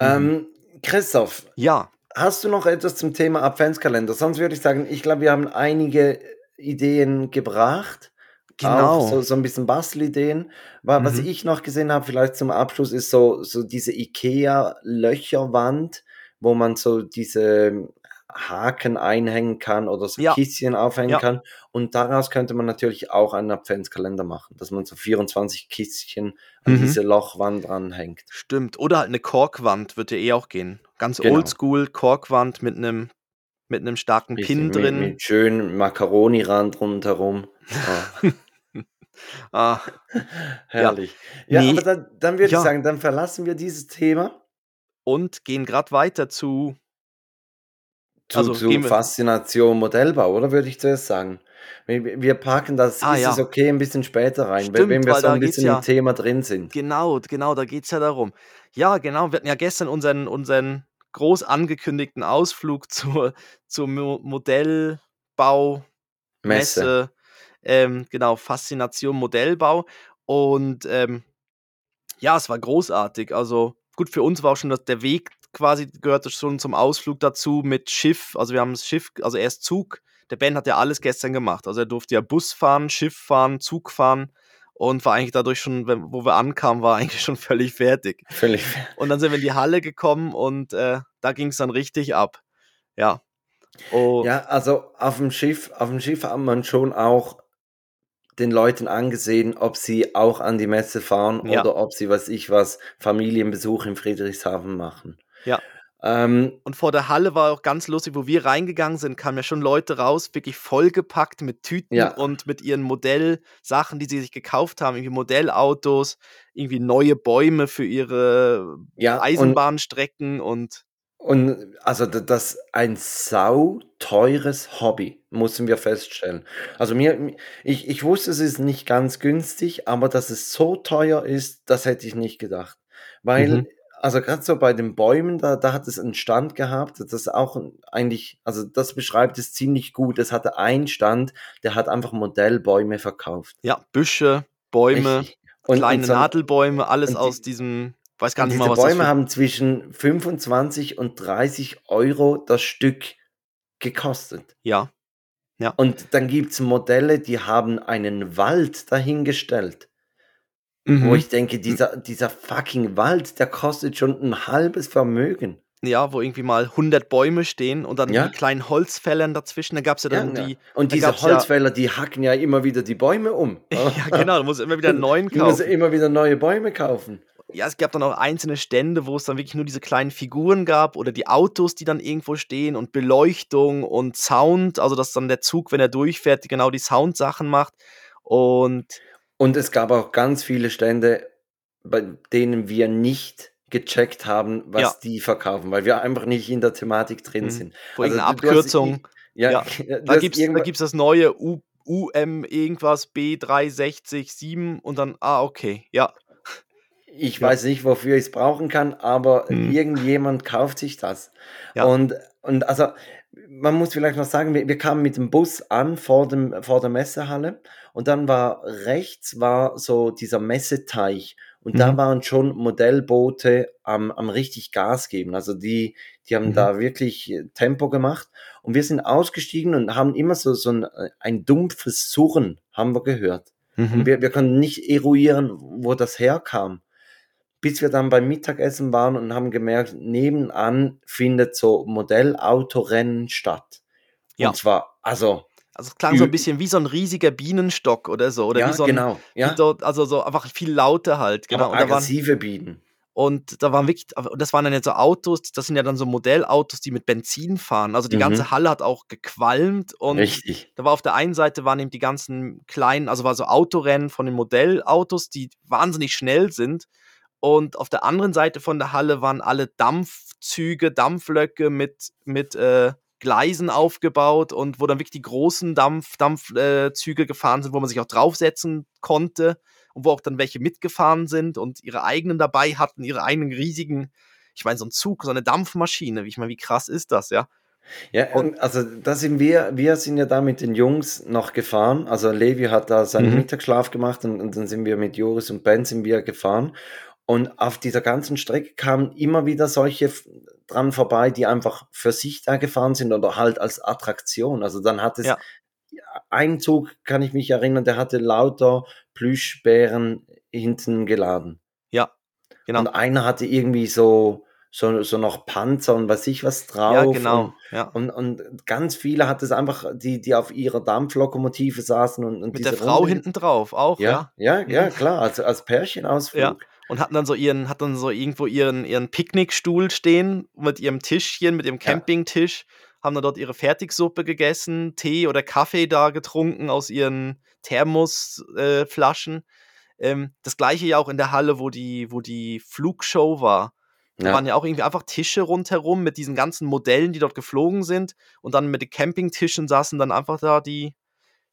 Mhm. Ähm, Christoph, Ja, hast du noch etwas zum Thema Adventskalender? Sonst würde ich sagen, ich glaube, wir haben einige Ideen gebracht. Genau. Auch so, so ein bisschen Bastelideen. Wa- Was Mhm. ich noch gesehen habe, vielleicht zum Abschluss, ist so, so diese IKEA-Löcherwand, wo man so diese Haken einhängen kann oder so Ja. Kistchen aufhängen Ja. kann. Und daraus könnte man natürlich auch einen Adventskalender machen, dass man so 24 Kistchen an Mhm. diese Lochwand dranhängt. Stimmt. Oder halt eine Korkwand wird ja eh auch gehen. Ganz Genau. oldschool, Korkwand mit einem mit einem starken Pin mit, drin. mit schön Macaroni-Rand rundherum. Ah, Ah, herrlich. Ja, Nee. aber dann, dann würde Ja. ich sagen, dann verlassen wir dieses Thema und gehen gerade weiter zu. zu, Also zu Faszination Modellbau, oder würde ich zuerst sagen? Wir, packen das, Ah, ist ja. es okay, ein bisschen später rein, wenn- Stimmt, wenn wir so ein bisschen ja- im Thema drin sind. Genau, genau, da geht es ja darum. Ja, genau. Wir hatten ja gestern unseren, unseren groß angekündigten Ausflug zur, zur Mo Modellbau. Messe. Messe, ähm, genau, Faszination Modellbau. Und ähm, ja, es war großartig. Also gut, für uns war auch schon das, der Weg quasi, gehörte schon zum Ausflug dazu mit Schiff. Also wir haben das Schiff, also erst Zug, der Ben hat ja alles gestern gemacht. Also er durfte ja Bus fahren, Schiff fahren, Zug fahren und war eigentlich dadurch schon, wo wir ankamen, war eigentlich schon völlig fertig. Völlig. Und dann sind wir in die Halle gekommen und äh, da ging es dann richtig ab. Ja. Oh. Ja, also auf dem Schiff, auf dem Schiff hat man schon auch den Leuten angesehen, ob sie auch an die Messe fahren ja. oder ob sie, was ich was, Familienbesuch in Friedrichshafen machen. Ja. Ähm, und vor der Halle war auch ganz lustig, wo wir reingegangen sind, kamen ja schon Leute raus, wirklich vollgepackt mit Tüten ja. und mit ihren Modellsachen, die sie sich gekauft haben, irgendwie Modellautos, irgendwie neue Bäume für ihre ja, Eisenbahnstrecken und, und und also das ein sau teures Hobby, mussten wir feststellen. Also mir, ich, ich wusste, es ist nicht ganz günstig, aber dass es so teuer ist, das hätte ich nicht gedacht. Weil mhm also gerade so bei den Bäumen, da, da hat es einen Stand gehabt, das auch eigentlich, also das beschreibt es ziemlich gut. Es hatte einen Stand, der hat einfach Modellbäume verkauft. Ja, Büsche, Bäume, und, kleine und so, Nadelbäume, alles aus diesem, weiß gar nicht mal, was Bäume das haben zwischen 25 und 30 Euro das Stück gekostet. Ja. Ja. Und dann gibt es Modelle, die haben einen Wald dahingestellt. Mhm. Wo ich denke, dieser, dieser fucking Wald, der kostet schon ein halbes Vermögen. Ja, wo irgendwie mal 100 Bäume stehen und dann ja? die kleinen Holzfällern dazwischen. Da gab es ja dann ja, die. Und diese Holzfäller, ja, die hacken ja immer wieder die Bäume um. ja, genau, du musst immer wieder neuen kaufen. Du musst immer wieder neue Bäume kaufen. Ja, es gab dann auch einzelne Stände, wo es dann wirklich nur diese kleinen Figuren gab oder die Autos, die dann irgendwo stehen und Beleuchtung und Sound, also dass dann der Zug, wenn er durchfährt, genau die Soundsachen macht. Und und es gab auch ganz viele Stände, bei denen wir nicht gecheckt haben, was ja. die verkaufen, weil wir einfach nicht in der Thematik drin mhm. sind. Vor also, Abkürzung. Ja, ja. da gibt es das neue U, UM irgendwas B360 und dann, ah, okay, ja. Ich ja. weiß nicht, wofür ich es brauchen kann, aber mhm. irgendjemand kauft sich das. Ja. Und, und also, man muss vielleicht noch sagen, wir, wir, kamen mit dem Bus an vor, dem, vor der Messehalle und dann war rechts war so dieser Messeteich und mhm. da waren schon Modellboote am, am richtig Gas geben. Also die, die haben mhm. da wirklich äh, Tempo gemacht und wir sind ausgestiegen und haben immer so, so ein, ein dumpfes Surren haben wir gehört. Mhm. Und wir, wir konnten nicht eruieren, wo das herkam bis wir dann beim Mittagessen waren und haben gemerkt, nebenan findet so Modellautorennen statt. Ja. Und zwar, also. Also es klang so ein bisschen wie so ein riesiger Bienenstock oder so. Oder ja, wie so ein, genau. Ja. So, also so einfach viel lauter halt. Genau. Aber aggressive waren, Bienen. Und da waren wirklich, das waren dann jetzt so Autos, das sind ja dann so Modellautos, die mit Benzin fahren. Also die mhm. ganze Halle hat auch gequalmt und Richtig. da war auf der einen Seite waren eben die ganzen kleinen, also war so Autorennen von den Modellautos, die wahnsinnig schnell sind. Und auf der anderen Seite von der Halle waren alle Dampfzüge, Dampflöcke mit, mit äh, Gleisen aufgebaut und wo dann wirklich die großen Dampf, Dampfzüge äh, gefahren sind, wo man sich auch draufsetzen konnte und wo auch dann welche mitgefahren sind und ihre eigenen dabei hatten, ihre eigenen riesigen, ich meine, so ein Zug, so eine Dampfmaschine. Ich meine, wie krass ist das, ja? Ja, und also da sind wir, wir sind ja da mit den Jungs noch gefahren. Also Levi hat da seinen mhm. Mittagsschlaf gemacht und, und, dann sind wir mit Joris und Ben sind wir gefahren. Und auf dieser ganzen Strecke kamen immer wieder solche dran vorbei, die einfach für sich da gefahren sind oder halt als Attraktion. Also dann hat es ja. ein Zug, kann ich mich erinnern, der hatte lauter Plüschbären hinten geladen. Ja, genau. Und einer hatte irgendwie so, so, so noch Panzer und weiß ich was drauf. Ja, genau. Und, ja. und, und ganz viele hat es einfach, die, die auf ihrer Dampflokomotive saßen und, und Mit der Frau Runde. hinten drauf auch, ja. Ja, ja, ja klar, als, als Pärchenausflug. Ja und hatten dann so ihren, hat dann so irgendwo ihren, ihren Picknickstuhl stehen mit ihrem Tischchen, mit ihrem Campingtisch, haben dann dort ihre Fertigsuppe gegessen, Tee oder Kaffee da getrunken aus ihren Thermosflaschen. Äh, ähm, das gleiche ja auch in der Halle, wo die, wo die Flugshow war. Da ja. waren ja auch irgendwie einfach Tische rundherum mit diesen ganzen Modellen, die dort geflogen sind. Und dann mit den Campingtischen saßen dann einfach da die,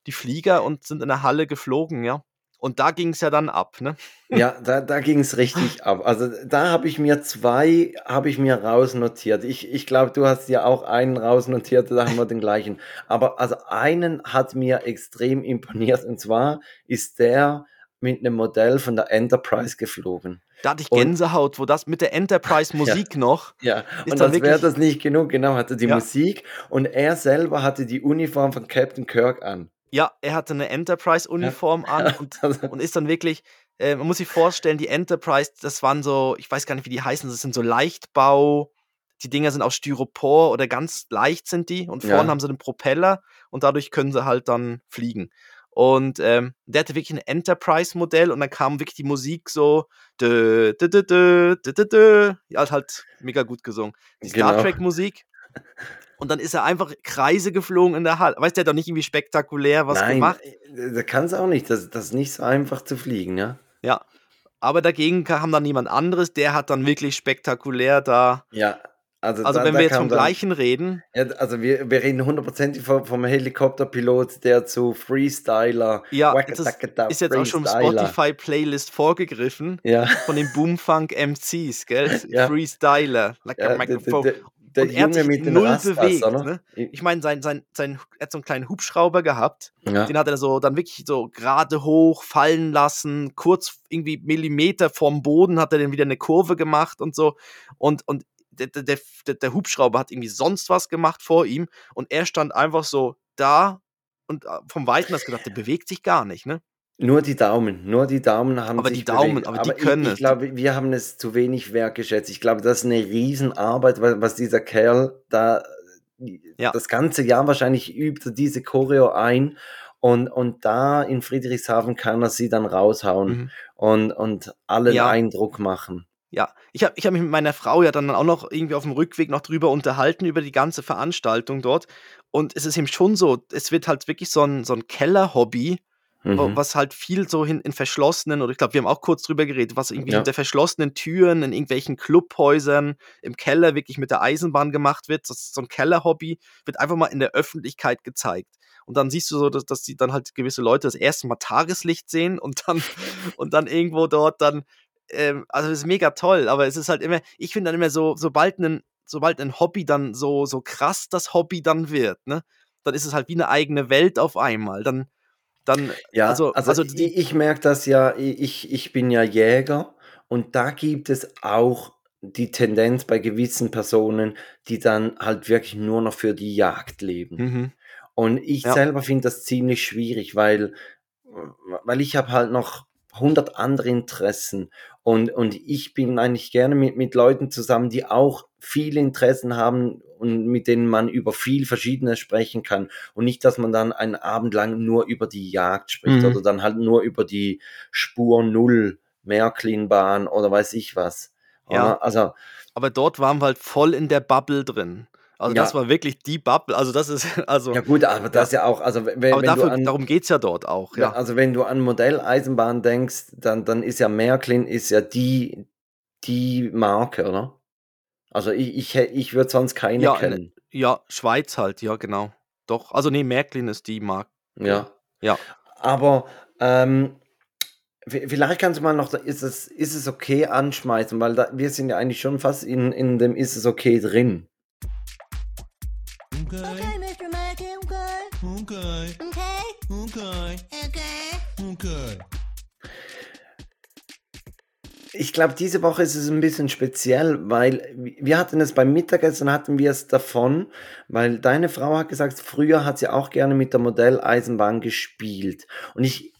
die Flieger und sind in der Halle geflogen, ja. Und da ging es ja dann ab, ne? Ja, da, da ging es richtig ab. Also da habe ich mir zwei, habe ich mir rausnotiert. Ich, ich glaube, du hast ja auch einen rausnotiert, da haben wir den gleichen. Aber also einen hat mir extrem imponiert und zwar ist der mit einem Modell von der Enterprise geflogen. Da hatte ich Gänsehaut, wo das mit der Enterprise-Musik ja. noch. Ja, und als wäre das nicht genug, genau, hatte die ja. Musik und er selber hatte die Uniform von Captain Kirk an. Ja, er hatte eine Enterprise-Uniform ja. an und, und ist dann wirklich, äh, man muss sich vorstellen, die Enterprise, das waren so, ich weiß gar nicht, wie die heißen, das sind so Leichtbau, die Dinger sind aus Styropor oder ganz leicht sind die und vorne ja. haben sie einen Propeller und dadurch können sie halt dann fliegen. Und ähm, der hatte wirklich ein Enterprise-Modell und dann kam wirklich die Musik so, dö, dö, dö, dö, dö, dö, ja, halt mega gut gesungen. Die Star genau. Trek-Musik. Und dann ist er einfach Kreise geflogen in der Halle. Weißt du, der hat doch nicht irgendwie spektakulär was Nein, gemacht. Äh, da kann es auch nicht. Das, das ist nicht so einfach zu fliegen, ja. Ja. Aber dagegen kam dann jemand anderes, der hat dann wirklich spektakulär da ja. Also, also da, wenn wir jetzt vom dann, gleichen reden. Ja, also wir, wir reden hundertprozentig vom, vom Helikopterpilot, der zu Freestyler. Ja, das ist jetzt auch schon Spotify-Playlist vorgegriffen. Ja. Von den Boomfunk MCs, gell? Ja. Freestyler. Like ja, a microphone. Der, der, der Junge mit den null Rastas, bewegt. oder? Ne? Ich meine, sein, sein, sein, er hat so einen kleinen Hubschrauber gehabt. Ja. Den hat er so dann wirklich so gerade hoch fallen lassen. Kurz irgendwie Millimeter vom Boden hat er dann wieder eine Kurve gemacht und so. Und, und der, der, der, der Hubschrauber hat irgendwie sonst was gemacht vor ihm und er stand einfach so da und äh, vom Weiten hast gedacht, der bewegt sich gar nicht, ne? Nur die Daumen, nur die Daumen haben aber sich die Daumen, bewegt. aber, aber die können ich, ich glaube, wir haben es zu wenig wertgeschätzt. Ich glaube, das ist eine Riesenarbeit, was dieser Kerl da ja. das ganze Jahr wahrscheinlich übt, diese Choreo ein und, und da in Friedrichshafen kann er sie dann raushauen Mhm. und, und allen Ja. Eindruck machen. Ja, ich habe ich hab mich mit meiner Frau ja dann auch noch irgendwie auf dem Rückweg noch drüber unterhalten, über die ganze Veranstaltung dort. Und es ist eben schon so, es wird halt wirklich so ein, so ein Keller-Hobby, Mhm. was halt viel so hin, in verschlossenen, oder ich glaube, wir haben auch kurz drüber geredet, was irgendwie Ja. hinter verschlossenen Türen in irgendwelchen Clubhäusern im Keller wirklich mit der Eisenbahn gemacht wird. Das ist so ein Keller-Hobby, wird einfach mal in der Öffentlichkeit gezeigt. Und dann siehst du so, dass, dass die dann halt gewisse Leute das erste Mal Tageslicht sehen und dann, und dann irgendwo dort dann, ähm, also es ist mega toll, aber es ist halt immer, ich finde dann immer so, sobald ein, sobald ein Hobby dann so, so krass das Hobby dann wird, ne, dann ist es halt wie eine eigene Welt auf einmal. Dann, dann, Ja, also, also, also ich, ich merke das ja, ich, ich bin ja Jäger und da gibt es auch die Tendenz bei gewissen Personen, die dann halt wirklich nur noch für die Jagd leben. mhm. Und ich Ja. selber finde das ziemlich schwierig, weil, weil ich habe halt noch 100 andere Interessen und, und ich bin eigentlich gerne mit, mit Leuten zusammen, die auch viele Interessen haben und mit denen man über viel Verschiedenes sprechen kann und nicht, dass man dann einen Abend lang nur über die Jagd spricht Mhm. oder dann halt nur über die Spur Null, Märklinbahn oder weiß ich was. Ja. Also, aber dort waren wir halt voll in der Bubble drin. Also das Ja. war wirklich die Bubble. Also das ist, also, ja gut, aber das ja auch, also wenn, aber wenn dafür, du an, darum geht es ja dort auch, Ja, ja. also wenn du an Modelleisenbahn denkst, dann, dann ist ja Märklin ist ja die, die Marke, oder? Also ich, ich, ich würde sonst keine Ja, kennen. Ja, Schweiz halt, ja, genau. Doch, also nee, Märklin ist die Marke. Ja. Ja. Aber ähm, vielleicht kannst du mal noch, ist es, ist es okay anschmeißen, weil da, wir sind ja eigentlich schon fast in, in dem Ist es okay drin. Okay, Mr. Mackey, okay. Okay, Okay? okay, Okay. okay. Ich glaube, diese Woche ist es ein bisschen speziell, weil wir hatten es beim Mittagessen, hatten wir es davon, weil deine Frau hat gesagt, früher hat sie auch gerne mit der Modelleisenbahn gespielt. Und ich,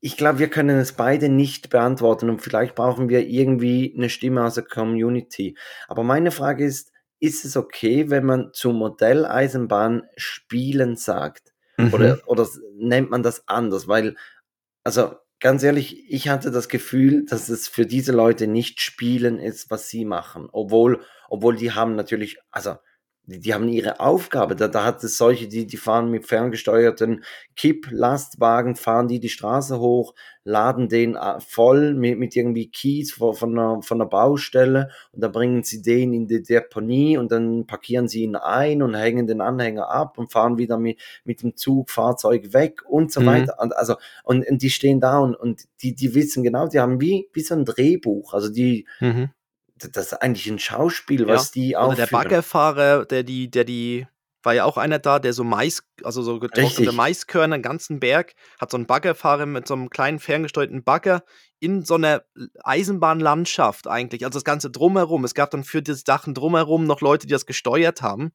ich glaube, wir können es beide nicht beantworten und vielleicht brauchen wir irgendwie eine Stimme aus der Community. Aber meine Frage ist, ist es okay, wenn man zu Modelleisenbahn spielen sagt? Mhm. Oder, oder nennt man das anders? Weil, also ganz ehrlich, ich hatte das Gefühl, dass es für diese Leute nicht Spielen ist, was sie machen. Obwohl, obwohl die haben natürlich, also die, haben ihre Aufgabe. Da, da hat es solche, die, die fahren mit ferngesteuerten Kipp-Lastwagen, fahren die die Straße hoch, laden den äh, voll mit, mit irgendwie Kies von, von, einer, von einer Baustelle und dann bringen sie den in die Deponie und dann parkieren sie ihn ein und hängen den Anhänger ab und fahren wieder mit, mit dem Zug, Fahrzeug weg und so Mhm. weiter. Und, also, und, und die stehen da und, und die, die wissen genau, die haben wie, wie so ein Drehbuch. Also die, Mhm. Das ist eigentlich ein Schauspiel, Ja. was die Oder der. Baggerfahrer, der die, der die war ja auch einer da, der so Mais, also so getrocknete. Maiskörner, einen ganzen Berg, hat so einen Baggerfahrer mit so einem kleinen ferngesteuerten Bagger in so einer Eisenbahnlandschaft eigentlich, also das Ganze drumherum. Es gab dann für das Dachen drumherum noch Leute, die das gesteuert haben.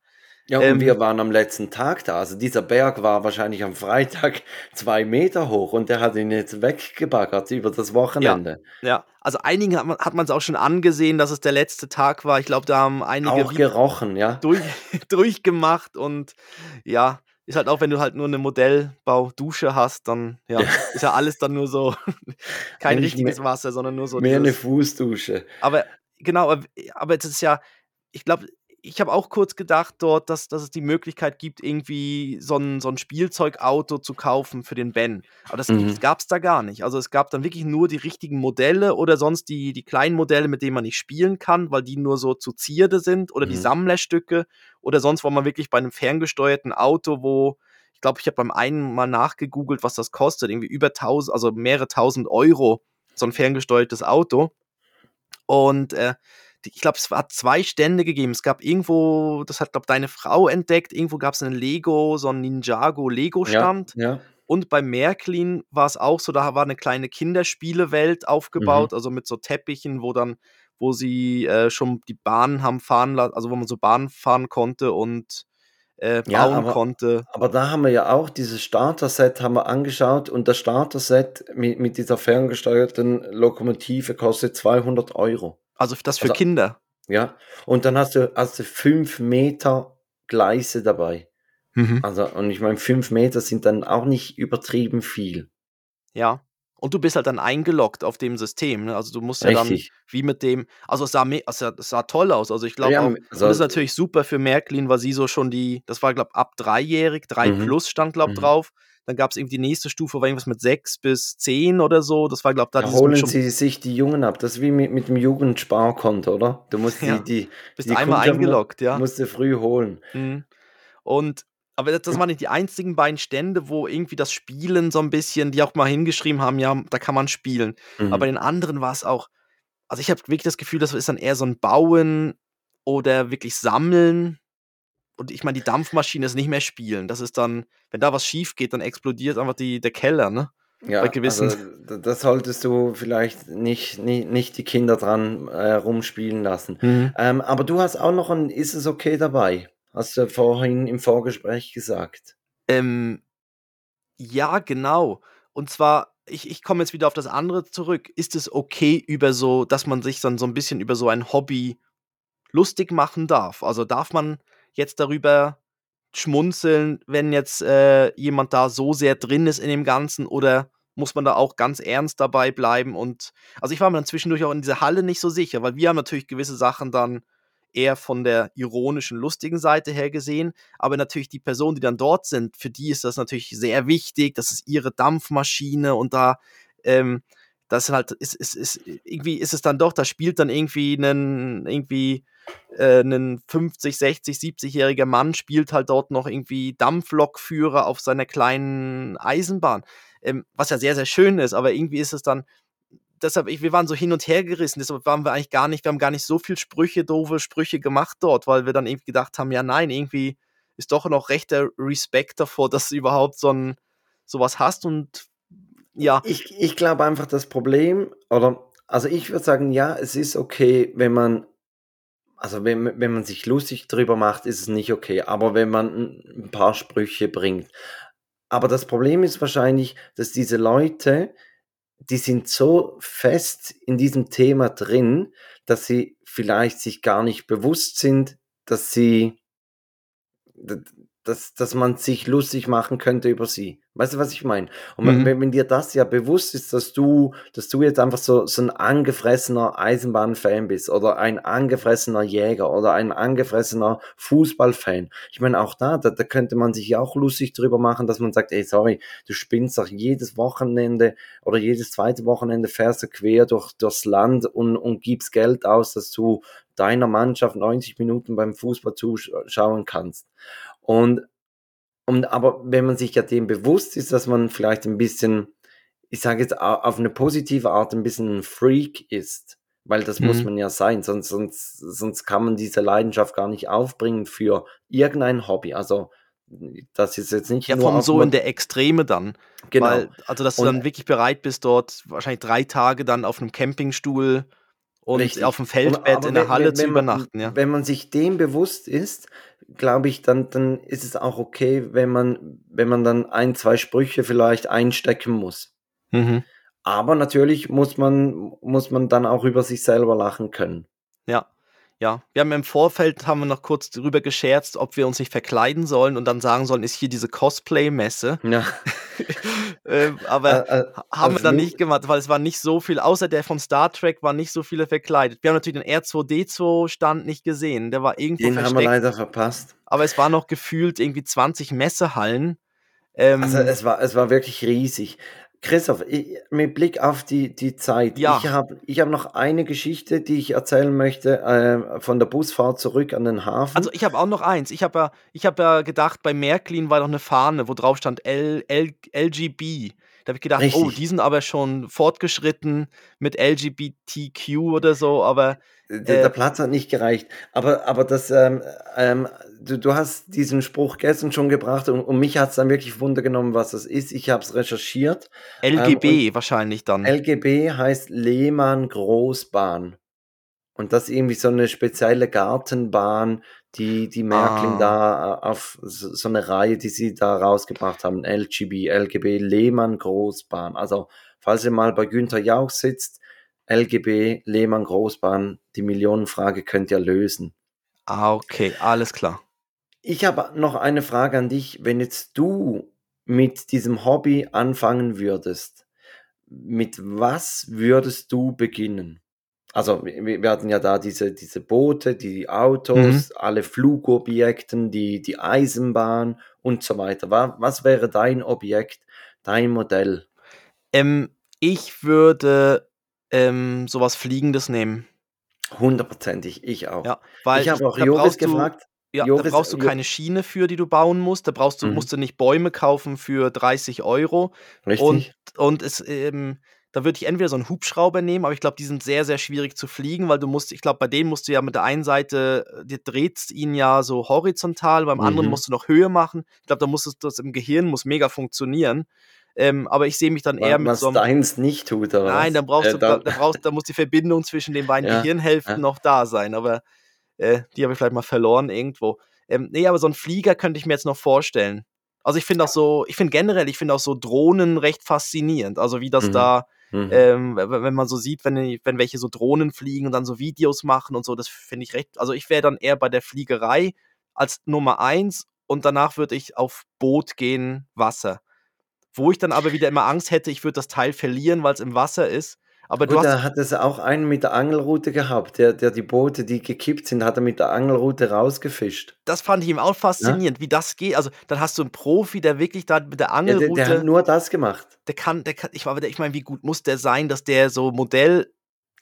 Ja, und Ähm, wir waren am letzten Tag da. Also dieser Berg war wahrscheinlich am Freitag zwei Meter hoch und der hat ihn jetzt weggebaggert über das Wochenende. Ja, also einigen hat man hat man es auch schon angesehen, dass es der letzte Tag war. Ich glaube, da haben einige Auch gerochen, ja. durch, durchgemacht und ja, ist halt auch, wenn du halt nur eine Modellbau-Dusche hast, dann ja, Ja. ist ja alles dann nur so kein Nicht richtiges mehr- Wasser, sondern nur so Mehr eine dieses, Fußdusche. aber genau, aber, aber jetzt ist ja, ich glaube, ich habe auch kurz gedacht dort, dass, dass es die Möglichkeit gibt, irgendwie so ein, so ein Spielzeugauto zu kaufen für den Ben. Aber das Mhm. gab es da gar nicht. Also es gab dann wirklich nur die richtigen Modelle oder sonst die, die kleinen Modelle, mit denen man nicht spielen kann, weil die nur so zu Zierde sind oder die Mhm. Sammlerstücke oder sonst war man wirklich bei einem ferngesteuerten Auto, wo ich glaube, ich habe beim einen mal nachgegoogelt, was das kostet, irgendwie über 1000, also mehrere tausend Euro, so ein ferngesteuertes Auto. Und äh, die, ich glaube, es hat zwei Stände gegeben. Es gab irgendwo, das hat, glaube deine Frau entdeckt, irgendwo gab es einen Lego, so einen Ninjago Ja, ja. Und bei Märklin war es auch so, da war eine kleine Kinderspielewelt aufgebaut, also mit so Teppichen, wo dann, wo sie äh, schon die Bahnen haben fahren lassen, also wo man so Bahnen fahren konnte und äh, Ja, bauen aber- konnte. Aber da haben wir ja auch dieses Starter-Set haben wir angeschaut und das Starter-Set mit, mit dieser ferngesteuerten Lokomotive kostet 200 Euro. Also das für Also- Kinder. Ja, und dann hast du, hast du fünf Meter Gleise dabei. Also, und ich meine, fünf Meter sind dann auch nicht übertrieben viel. Ja. Und du bist halt dann eingeloggt auf dem System. Ne? Also du musst ja dann Richtig. wie mit dem, also es sah, also es sah toll aus. Also ich glaube Ja, also- das ist natürlich super für Märklin, weil sie so schon die, das war glaube ab dreijährig, drei Mhm. plus stand glaube Mhm. drauf. Dann gab es irgendwie die nächste Stufe, war irgendwas mit sechs bis zehn oder so. Das war glaube da Da mit holen sie sich die Jungen ab. Das ist wie mit, mit dem Jugendsparkonto, oder? Du musst Ja. die, die, bist die einmal mu- eingeloggt, ja. musst du früh holen. Mhm. Und aber das, waren nicht die einzigen beiden Stände, wo irgendwie das Spielen so ein bisschen, die auch mal hingeschrieben haben, ja, da kann man spielen. Mhm. Aber den anderen war es auch, also ich habe wirklich das Gefühl, das ist dann eher so ein Bauen oder wirklich Sammeln. Und ich meine, die Dampfmaschine ist nicht mehr spielen. Das ist dann, wenn da was schief geht, dann explodiert einfach die, der Keller, ne? Ja, bei gewissen- also das solltest du vielleicht nicht, nicht, nicht die Kinder dran äh, rumspielen lassen. Ähm, aber du hast auch noch ein Ist es okay dabei? Hast du vorhin im Vorgespräch gesagt. Ähm, ja, genau. Und zwar, ich, ich komme jetzt wieder auf das andere zurück. Ist es okay über so, dass man sich dann so ein bisschen über so ein Hobby lustig machen darf? Also darf man jetzt darüber schmunzeln, wenn jetzt äh, jemand da so sehr drin ist in dem Ganzen oder muss man da auch ganz ernst dabei bleiben? Und also ich war mir dann zwischendurch auch in dieser Halle nicht so sicher, weil wir haben natürlich gewisse Sachen dann eher von der ironischen, lustigen Seite her gesehen, aber natürlich die Personen, die dann dort sind, für die ist das natürlich sehr wichtig, das ist ihre Dampfmaschine und da, ähm, das halt, ist, ist, ist, irgendwie ist es dann doch, da spielt dann irgendwie einen, irgendwie, äh, ein 50, 60, 70-jähriger Mann spielt halt dort noch irgendwie Dampflokführer auf seiner kleinen Eisenbahn, ähm, was ja sehr, sehr schön ist, aber irgendwie ist es dann, deshalb, wir waren so hin und her gerissen, deshalb waren wir eigentlich gar nicht, wir haben gar nicht so viel Sprüche, doofe Sprüche gemacht dort, weil wir dann irgendwie gedacht haben, ja nein, irgendwie ist doch noch rechter Respekt davor, dass du überhaupt so ein sowas hast und ja, Ich, ich glaube einfach, das Problem, oder, also ich würde sagen, ja, es ist okay, wenn man, also wenn, wenn man sich lustig drüber macht, ist es nicht okay, aber wenn man ein paar Sprüche bringt. Aber das Problem ist wahrscheinlich, dass diese Leute, die sind so fest in diesem Thema drin, dass sie vielleicht sich gar nicht bewusst sind, dass sie, dass, dass man sich lustig machen könnte über sie. Weißt du, was ich meine? Und wenn, Mhm. wenn, wenn dir das ja bewusst ist, dass du, dass du jetzt einfach so, so ein angefressener Eisenbahnfan bist oder ein angefressener Jäger oder ein angefressener Fußballfan. Ich meine, auch da, da, da könnte man sich ja auch lustig drüber machen, dass man sagt, ey, sorry, du spinnst doch jedes Wochenende oder jedes zweite Wochenende fährst du quer durch, durchs Land und, und gibst Geld aus, dass du deiner Mannschaft 90 Minuten beim Fußball zuschauen kannst. Und, und aber wenn man sich ja dem bewusst ist, dass man vielleicht ein bisschen, ich sage jetzt au- auf eine positive Art ein bisschen ein Freak ist, Weil das muss Mhm. man ja sein, sonst, sonst, sonst kann man diese Leidenschaft gar nicht aufbringen für irgendein Hobby. Also das ist jetzt nicht Ja, nur vom so in der Extreme dann. genau. Weil, also, dass du Und- dann wirklich bereit bist, dort wahrscheinlich drei Tage dann auf einem Campingstuhl und Richtig. auf dem Feldbett aber in der wenn- Halle wenn- zu wenn man- übernachten, ja. Wenn man sich dem bewusst ist, glaube ich, dann, dann ist es auch okay, wenn man, wenn man dann ein, zwei Sprüche vielleicht einstecken muss. Mhm. Aber natürlich muss man, muss man dann auch über sich selber lachen können. Ja. Ja, wir haben im Vorfeld haben wir noch kurz darüber gescherzt, ob wir uns nicht verkleiden sollen und dann sagen sollen, ist hier diese Cosplay-Messe. Ja. ähm, aber Äh, äh, haben wir als dann nicht gemacht, weil es war nicht so viel, außer der von Star Trek waren nicht so viele verkleidet. Wir haben natürlich den R2D2-Stand nicht gesehen, der war irgendwo Den haben wir versteckt, leider verpasst. aber es war noch gefühlt irgendwie 20 Messehallen. Ähm, Also es war, es war wirklich riesig. Christoph, ich, mit Blick auf die, die Zeit, Ja. ich habe ich hab noch eine Geschichte, die ich erzählen möchte, äh, von der Busfahrt zurück an den Hafen. Also ich habe auch noch eins. Ich habe ja, ich habe ja gedacht, bei Märklin war doch eine Fahne, wo drauf stand L, L, LGB. Da habe ich gedacht, oh, Richtig. die sind aber schon fortgeschritten mit LGBTQ oder so, aber der, der äh, Platz hat nicht gereicht. Aber, aber das, ähm, ähm, du, du hast diesen Spruch gestern schon gebracht und, und mich hat es dann wirklich Wunder genommen, was das ist. Ich habe es recherchiert. LGB wahrscheinlich dann. LGB heißt Lehmann Großbahn. Und das ist irgendwie so eine spezielle Gartenbahn, die, die Märklin Ah. da äh, auf so, so eine Reihe, die sie da rausgebracht haben. LGB, LGB, Lehmann Großbahn. Also, falls ihr mal bei Günther Jauch sitzt, LGB, Lehmann Großbahn, die Millionenfrage könnt ihr lösen. ah, okay, alles klar. Ich habe noch eine Frage an dich. Wenn jetzt du mit diesem Hobby anfangen würdest, mit was würdest du beginnen? Also wir, hatten ja da diese, diese Boote, die Autos, alle Flugobjekten, die, die Eisenbahn und so weiter. Wa- Was wäre dein Objekt, dein Modell? Ähm, ich würde ähm, sowas Fliegendes nehmen. Hundertprozentig, ich auch. Ja, weil ich habe auch da Joris du- gefragt. Ja, da Joris- brauchst du Jo- keine Schiene für, die du bauen musst. Da brauchst du, Mhm. musst du nicht Bäume kaufen für 30 Euro. Richtig? Und, und es, ähm, da würde ich entweder so einen Hubschrauber nehmen, aber ich glaube, die sind sehr, sehr schwierig zu fliegen, weil du musst, ich glaube, bei denen musst du ja mit der einen Seite, äh, du drehst ihn ja so horizontal, beim anderen Mhm. musst du noch Höhe machen. Ich glaube, da muss es das im Gehirn muss mega funktionieren. Ähm, aber ich sehe mich dann eher mit was so einem. deins nicht tut, oder Nein, was? dann brauchst Äh, du, da, dann- da, brauchst, da muss die Verbindung zwischen den beiden Ja, Gehirnhälften ja. noch da sein, aber äh, die habe ich vielleicht mal verloren irgendwo. Ähm, nee, aber so ein Flieger könnte ich mir jetzt noch vorstellen. Also ich finde auch so, ich finde generell, ich finde auch so Drohnen recht faszinierend. Also wie das Mhm. da, Mhm. ähm, wenn man so sieht, wenn, wenn welche so Drohnen fliegen und dann so Videos machen und so, das finde ich recht. Also ich wäre dann eher bei der Fliegerei als Nummer eins und danach würde ich auf Boot gehen, Wasser. Wo ich dann aber wieder immer Angst hätte, ich würde das Teil verlieren, weil es im Wasser ist. Aber du Gut, hast da hat es auch einen mit der Angelrute gehabt, der, der die Boote, die gekippt sind, hat er mit der Angelrute rausgefischt. das fand ich ihm auch faszinierend, wie das geht. Also, dann hast du einen Profi, der wirklich da mit der Ja, der, Angelrute, der hat nur das gemacht. der kann, der kann, ich, ich meine, wie gut muss der sein, dass der so Modell,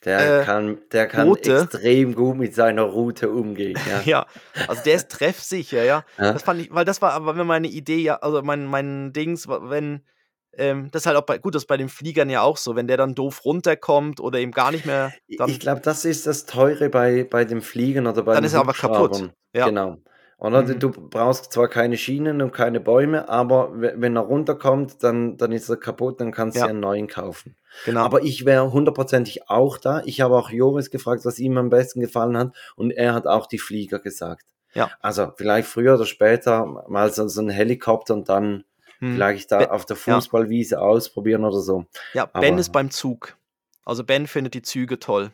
Der Äh, kann, der kann extrem gut mit seiner Route umgehen. Ja. ja, also der ist treffsicher, ja. Ja. Das fand ich, weil das war aber meine Idee, ja, also mein, mein Dings, wenn, ähm, das ist halt auch bei, gut, das ist bei den Fliegern ja auch so, wenn der dann doof runterkommt oder eben gar nicht mehr, dann, ich glaube, das ist das Teure bei, bei dem Fliegen oder bei Dann den ist er aber kaputt. Ja. Genau. Oder Mhm. du brauchst zwar keine Schienen und keine Bäume, aber we- wenn er runterkommt, dann, dann ist er kaputt, dann kannst du Ja. dir einen neuen kaufen. genau. Aber ich wäre hundertprozentig auch da. Ich habe auch Joris gefragt, was ihm am besten gefallen hat. Und er hat auch die Flieger gesagt. Ja. Also vielleicht früher oder später mal so, so ein Helikopter und dann Hm. vielleicht da Be- auf der ja. Fußballwiese ausprobieren oder so. Ja, Ben Aber- ist beim Zug. Also Ben findet die Züge toll.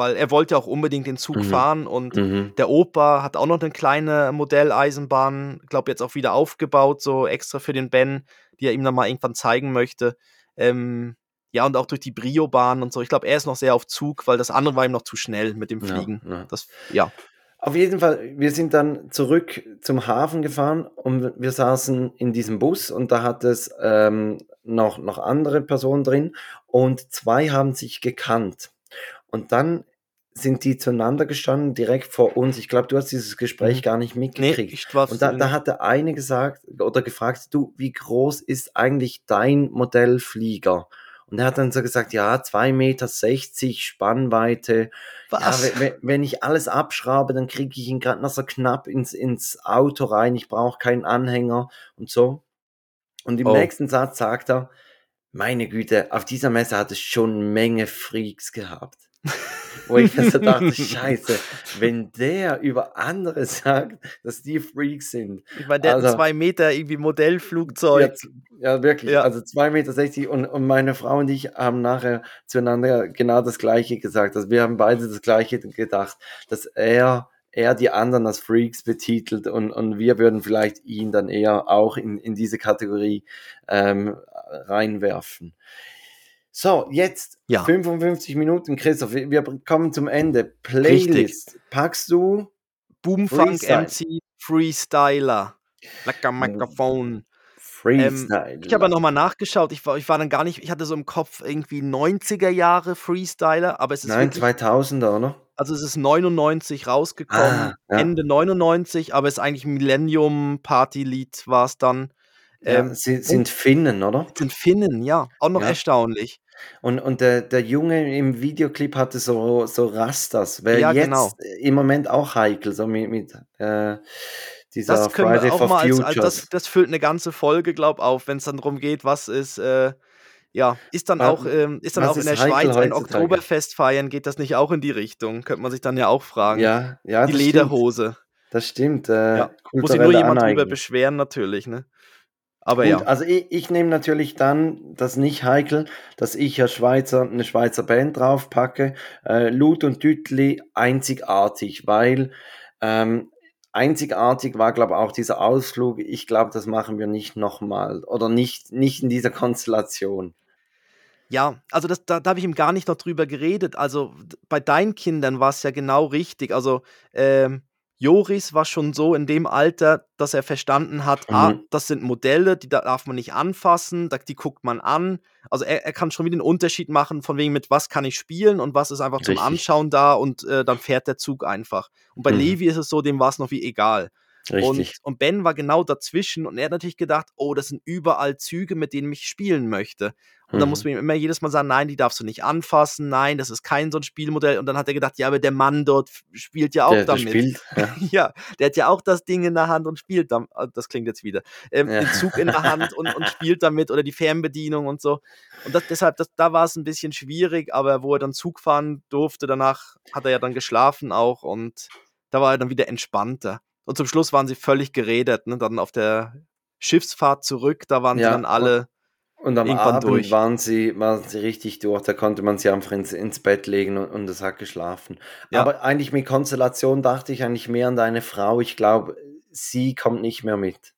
Weil er wollte auch unbedingt den Zug Mhm. fahren und Mhm. der Opa hat auch noch eine kleine Modelleisenbahn, glaube jetzt auch wieder aufgebaut, so extra für den Ben, die er ihm dann mal irgendwann zeigen möchte. Ähm, ja, und auch durch die Brio-Bahn und so. Ich glaube, er ist noch sehr auf Zug, weil das andere war ihm noch zu schnell mit dem Ja, Fliegen. ja. Das, ja. Auf jeden Fall, wir sind dann zurück zum Hafen gefahren und wir saßen in diesem Bus und da hat es ähm, noch, noch andere Personen drin und zwei haben sich gekannt. Und dann sind die zueinander gestanden, direkt vor uns. Ich glaube, du hast dieses Gespräch Mhm. gar nicht Nee, mitgekriegt. ich war Und da, da hat der eine gesagt oder gefragt, du, wie groß ist eigentlich dein Modellflieger? Und er hat dann so gesagt, ja, 2,60 Meter Spannweite. Was? Ja, wenn, wenn ich alles abschraube, dann kriege ich ihn gerade noch so knapp ins, ins Auto rein. Ich brauche keinen Anhänger und so. Und im Oh. nächsten Satz sagt er, meine Güte, auf dieser Messe hat es schon eine Menge Freaks gehabt. Wo ich mir so dachte, scheiße, wenn der über andere sagt, dass die Freaks sind. Ich meine, der hat Also- zwei Meter irgendwie Modellflugzeug. Ja, ja wirklich. Ja. Also 2,60 Meter und, und meine Frau und ich haben nachher zueinander genau das Gleiche gesagt. Also wir haben beide das Gleiche gedacht, dass er, er die anderen als Freaks betitelt und, und wir würden vielleicht ihn dann eher auch in, in diese Kategorie ähm, reinwerfen. So, jetzt Ja. 55 Minuten, Christoph. Wir, kommen zum Ende. Playlist. Packst du Boomfunk. MC Freestyler. Lecker Mikrofon. Freestyle? Ich habe nochmal nachgeschaut. Ich war, ich war dann gar nicht, ich hatte so im Kopf irgendwie 90er Jahre Freestyler, aber es ist Nein, wirklich, 2000er, oder? also es ist 99 rausgekommen, Ah, ja. Ende 99, aber es ist eigentlich Millennium Party-Lied war es dann. Ähm, sie sind Finnen, oder? sind Finnen, ja, auch noch Ja. erstaunlich. Und, und der, der Junge im Videoclip hatte so, so Rastas. Wäre Ja, jetzt genau. im Moment auch heikel, so mit, mit äh, dieser Das können Friday wir auch mal als, als das, das füllt eine ganze Folge, glaub auf, wenn es dann darum geht, was ist, äh, ja, ist dann Wa- auch, ähm, ist dann auch in der Schweiz ein? Oktoberfest feiern, geht das nicht auch in die Richtung? Könnte man sich dann ja auch fragen. ja, ja, die das Lederhose. Stimmt, das stimmt. Äh, Ja, Muss sich nur jemand drüber Aneignung. beschweren, natürlich, ne? Aber Gut, ja. also ich, ich nehme natürlich dann das nicht heikel, dass ich ja Schweizer, eine Schweizer Band draufpacke. Äh, Lut und Dütli einzigartig, weil ähm, einzigartig war, glaube ich, auch dieser Ausflug. Ich glaube, das machen wir nicht nochmal oder nicht, nicht in dieser Konstellation. Ja, also das, da, da habe ich ihm gar nicht noch drüber geredet. Also bei deinen Kindern war es ja genau richtig. Also ähm, Joris war schon so in dem Alter, dass er verstanden hat, ah, Mhm. das sind Modelle, die da darf man nicht anfassen, die guckt man an. Also er, er kann schon wieder den Unterschied machen, von wegen mit was kann ich spielen und was ist einfach zum Richtig. Anschauen da und äh, dann fährt der Zug einfach. Und bei Mhm. Levi ist es so, dem war es noch wie egal. Und, und Ben war genau dazwischen und er hat natürlich gedacht, oh, das sind überall Züge, mit denen ich spielen möchte. Und dann Mhm. muss man ihm immer jedes Mal sagen, nein, die darfst du nicht anfassen, nein, das ist kein so ein Spielmodell. Und dann hat er gedacht, ja, aber der Mann dort spielt ja auch der, der damit. spielt. Ja. Ja, der hat ja auch das Ding in der Hand und spielt damit. Das klingt jetzt wieder. Ähm, Ja. Den Zug in der Hand und, und spielt damit oder die Fernbedienung und so. Und das, deshalb, das, da war es ein bisschen schwierig, aber wo er dann Zug fahren durfte, danach hat er ja dann geschlafen auch und da war er dann wieder entspannter. Und zum Schluss waren sie völlig geredet, ne? Dann auf der Schiffsfahrt zurück, da waren sie Ja, dann alle. Und am Irgendwann Abend durch. waren sie, waren sie richtig durch, da konnte man sie einfach ins, ins Bett legen und, und es hat geschlafen. Ja. Aber eigentlich mit Konstellation dachte ich eigentlich mehr an deine Frau. Ich glaube, sie kommt nicht mehr mit.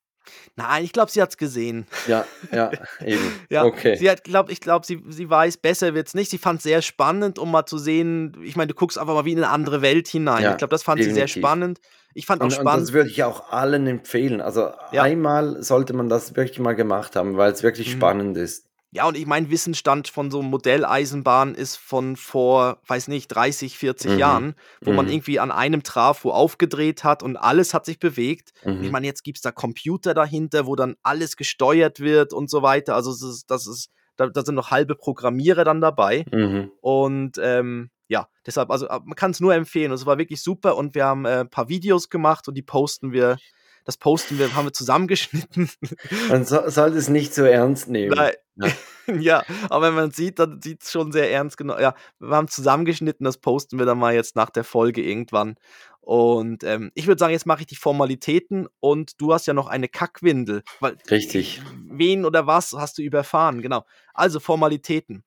Nein, ich glaube, sie hat es gesehen. Ja, ja, eben. Ja, okay. sie hat, glaub, ich glaube, sie, sie weiß, besser wird es nicht. Sie fand es sehr spannend, um mal zu sehen, ich meine, du guckst einfach mal wie in eine andere Welt hinein. Ja, ich glaube, das fand sie sehr definitiv. spannend. Ich fand auch Und, und spannend, das würde ich auch allen empfehlen. Also Ja. einmal sollte man das wirklich mal gemacht haben, weil es wirklich Mhm. spannend ist. ja, und ich mein Wissensstand von so einem Modelleisenbahn ist von vor, weiß nicht, 30, 40 Mhm. Jahren, wo man Mhm. irgendwie an einem Trafo aufgedreht hat und alles hat sich bewegt. Mhm. Ich meine, jetzt gibt es da Computer dahinter, wo dann alles gesteuert wird und so weiter. Also es ist, das ist, da, da sind noch halbe Programmierer dann dabei. Mhm. Und ähm, ja, deshalb, also äh, man kann es nur empfehlen. Und Es war wirklich super und wir haben äh, ein paar Videos gemacht und die posten wir, das posten wir, haben wir zusammengeschnitten. Man so, sollte es nicht so ernst nehmen. Ja. ja, aber wenn man sieht, dann sieht es schon sehr ernst genau. Ja, wir haben zusammengeschnitten, das posten wir dann mal jetzt nach der Folge irgendwann. Und ähm, ich würde sagen, jetzt mache ich die Formalitäten und du hast ja noch eine Kackwindel. Weil Richtig. wen oder was hast du überfahren? Genau. Also Formalitäten.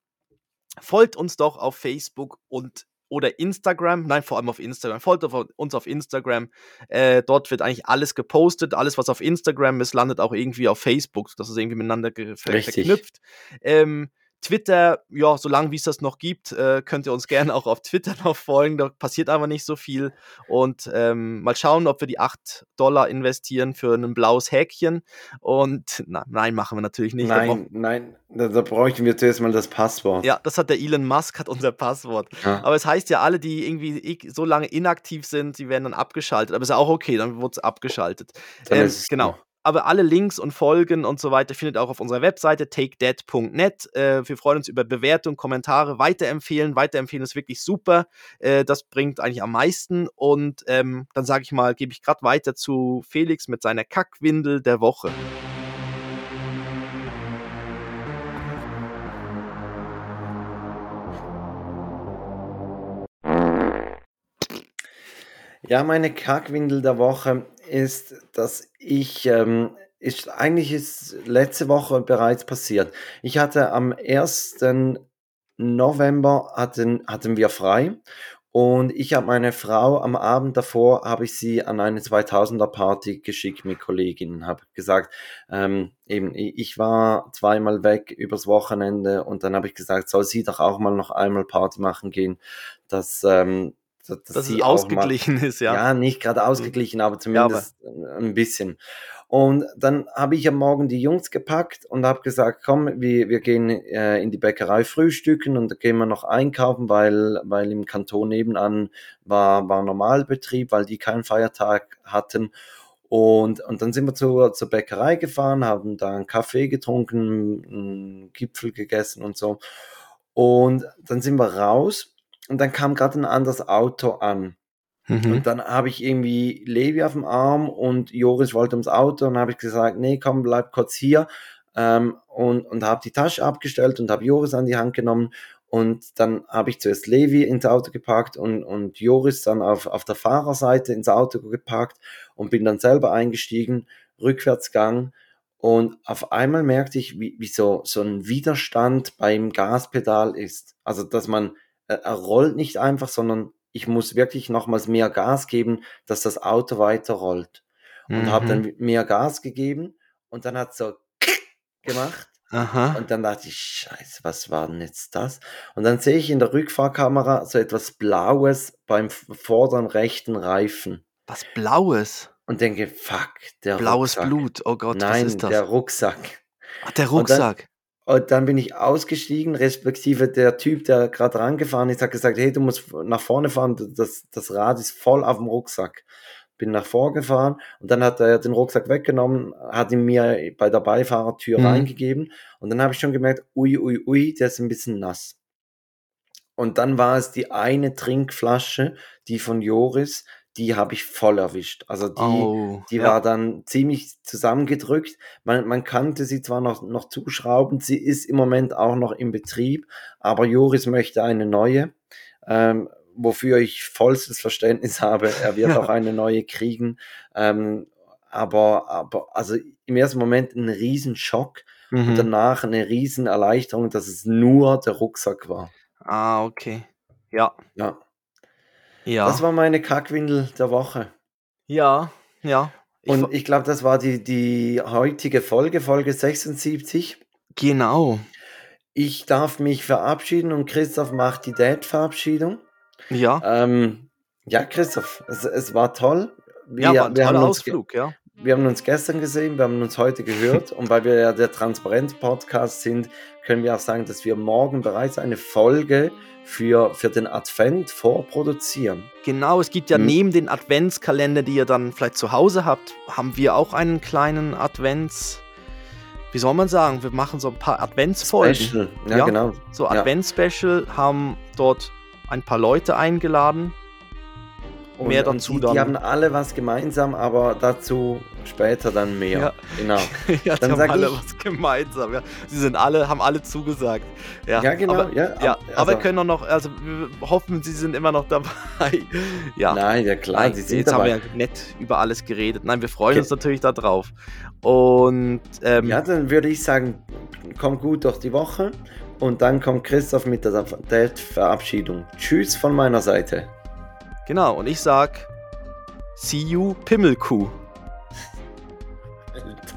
Folgt uns doch auf Facebook und oder Instagram. Nein, vor allem auf Instagram. Folgt auf uns auf Instagram. Äh, dort wird eigentlich alles gepostet. Alles, was auf Instagram ist, landet auch irgendwie auf Facebook. Das ist irgendwie miteinander ver Richtig. verknüpft. Ähm, Twitter, ja, solange wie es das noch gibt, äh, könnt ihr uns gerne auch auf Twitter noch folgen. Da passiert aber nicht so viel. Und ähm, mal schauen, ob wir die 8 Dollar investieren für ein blaues Häkchen. Und na, nein, machen wir natürlich nicht. Nein, nein, da, da bräuchten wir zuerst mal das Passwort. ja, das hat der Elon Musk, hat unser Passwort. Ja. Aber es heißt ja, alle, die irgendwie so lange inaktiv sind, die werden dann abgeschaltet. Aber ist ja auch okay, dann wird es abgeschaltet. Ähm, genau. gut. Aber alle Links und Folgen und so weiter findet ihr auch auf unserer Webseite takedead.net. Äh, wir freuen uns über Bewertungen, Kommentare, weiterempfehlen. Weiterempfehlen ist wirklich super. Äh, das bringt eigentlich am meisten. Und ähm, dann sage ich mal, gebe ich gerade weiter zu Felix mit seiner Kackwindel der Woche. Ja, meine Kackwindel der Woche ist, dass ich, ähm, ist, eigentlich ist letzte Woche bereits passiert. Ich hatte am 1. November hatten, hatten wir frei und ich habe meine Frau am Abend davor, habe ich sie an eine 2000er Party geschickt mit Kolleginnen, habe gesagt, ähm, eben, ich war zweimal weg übers Wochenende und dann habe ich gesagt, soll sie doch auch mal noch einmal Party machen gehen, dass, ähm, dass, Dass sie es auch mal, ausgeglichen ist, ja. ja, nicht gerade ausgeglichen, aber zumindest ein bisschen. Und dann habe ich am Morgen die Jungs gepackt und habe gesagt, komm, wir, wir gehen äh, in die Bäckerei frühstücken und da gehen wir noch einkaufen, weil, weil im Kanton nebenan war, war Normalbetrieb, weil die keinen Feiertag hatten. Und, und dann sind wir zur, zur Bäckerei gefahren, haben da einen Kaffee getrunken, einen Gipfel gegessen und so. Und dann sind wir raus und dann kam gerade ein anderes Auto an. Mhm. Und dann habe ich irgendwie Levi auf dem Arm und Joris wollte ums Auto und habe ich gesagt, nee, komm, bleib kurz hier. Ähm, und und habe die Tasche abgestellt und habe Joris an die Hand genommen. Und dann habe ich zuerst Levi ins Auto gepackt und, und Joris dann auf, auf der Fahrerseite ins Auto gepackt und bin dann selber eingestiegen, Rückwärtsgang. Und auf einmal merkte ich, wie, wie so, so ein Widerstand beim Gaspedal ist. Also, dass man, er rollt nicht einfach, sondern ich muss wirklich nochmals mehr Gas geben, dass das Auto weiter rollt. Und habe Mhm. dann mehr Gas gegeben und dann hat so gemacht. Aha. Und dann dachte ich, scheiße, was war denn jetzt das? Und dann sehe ich in der Rückfahrkamera so etwas Blaues beim vorderen rechten Reifen Was Blaues. und denke, fuck, der Blaues Rucksack. Blut. Oh Gott, was Nein, ist das? der Rucksack. Ach, der Rucksack. Und dann bin ich ausgestiegen, respektive der Typ, der gerade rangefahren ist, hat gesagt, hey, du musst nach vorne fahren, das, das Rad ist voll auf dem Rucksack. Bin nach vorne gefahren und dann hat er den Rucksack weggenommen, hat ihn mir bei der Beifahrertür Mhm. reingegeben und dann habe ich schon gemerkt, ui, ui, ui, der ist ein bisschen nass. Und dann war es die eine Trinkflasche, die von Joris, die habe ich voll erwischt. Also die, Oh, die ja. war dann ziemlich zusammengedrückt. Man, man kannte sie zwar noch, noch zuschrauben, sie ist im Moment auch noch im Betrieb, aber Joris möchte eine neue, ähm, wofür ich vollstes Verständnis habe. Er wird Ja. auch eine neue kriegen. Ähm, aber, aber also im ersten Moment ein Riesenschock und Mhm. danach eine riesen Erleichterung, dass es nur der Rucksack war. Ah, okay. Ja, Ja, das ja. war meine Kackwindel der Woche. Ja, ja. Ich, Und ich glaube, das war die, die heutige Folge, Folge 76. genau. Ich darf mich verabschieden und Christoph macht die Date-Verabschiedung. Ja. Ähm, ja, Christoph, es, es war toll. Wir, Ja, war ein toller Ausflug, ja. Wir haben uns gestern gesehen, wir haben uns heute gehört und weil wir ja der Transparenz-Podcast sind, können wir auch sagen, dass wir morgen bereits eine Folge für, für den Advent vorproduzieren. Genau, es gibt ja Hm. neben den Adventskalender, die ihr dann vielleicht zu Hause habt, haben wir auch einen kleinen Advents. Wie soll man sagen? Wir machen so ein paar Adventsfolgen. Special. Ja, Ja. genau. So. Adventsspecial, haben dort ein paar Leute eingeladen. Und, Mehr dazu die, dann. die haben alle was gemeinsam, aber dazu später dann mehr. Ja. Genau. ja, die Dann haben sag alle ich- was gemeinsam. Ja. Sie sind alle, haben alle zugesagt. Ja, Ja, genau. Aber, ja, ja, ab- aber wir also- können auch noch, also wir hoffen, sie sind immer noch dabei. Ja. Nein, ja klar, Nein, die sind jetzt haben wir dabei. ja nett über alles geredet. Nein, wir freuen Ge- uns natürlich darauf. Und ähm, Ja, dann würde ich sagen, kommt gut durch die Woche und dann kommt Christoph mit der Date-Verabschiedung. Tschüss von meiner Seite. Genau, und ich sag, see you, Pimmelkuh.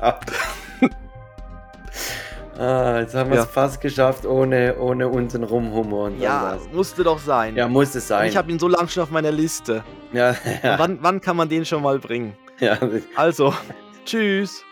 ah, jetzt haben wir Ja. es fast geschafft ohne, ohne unseren Rumhumor. Ja, das. musste doch sein. ja, muss es Und sein. ich habe ihn so lange schon auf meiner Liste. ja, ja, Wann, wann kann man den schon mal bringen? ja. Also, tschüss.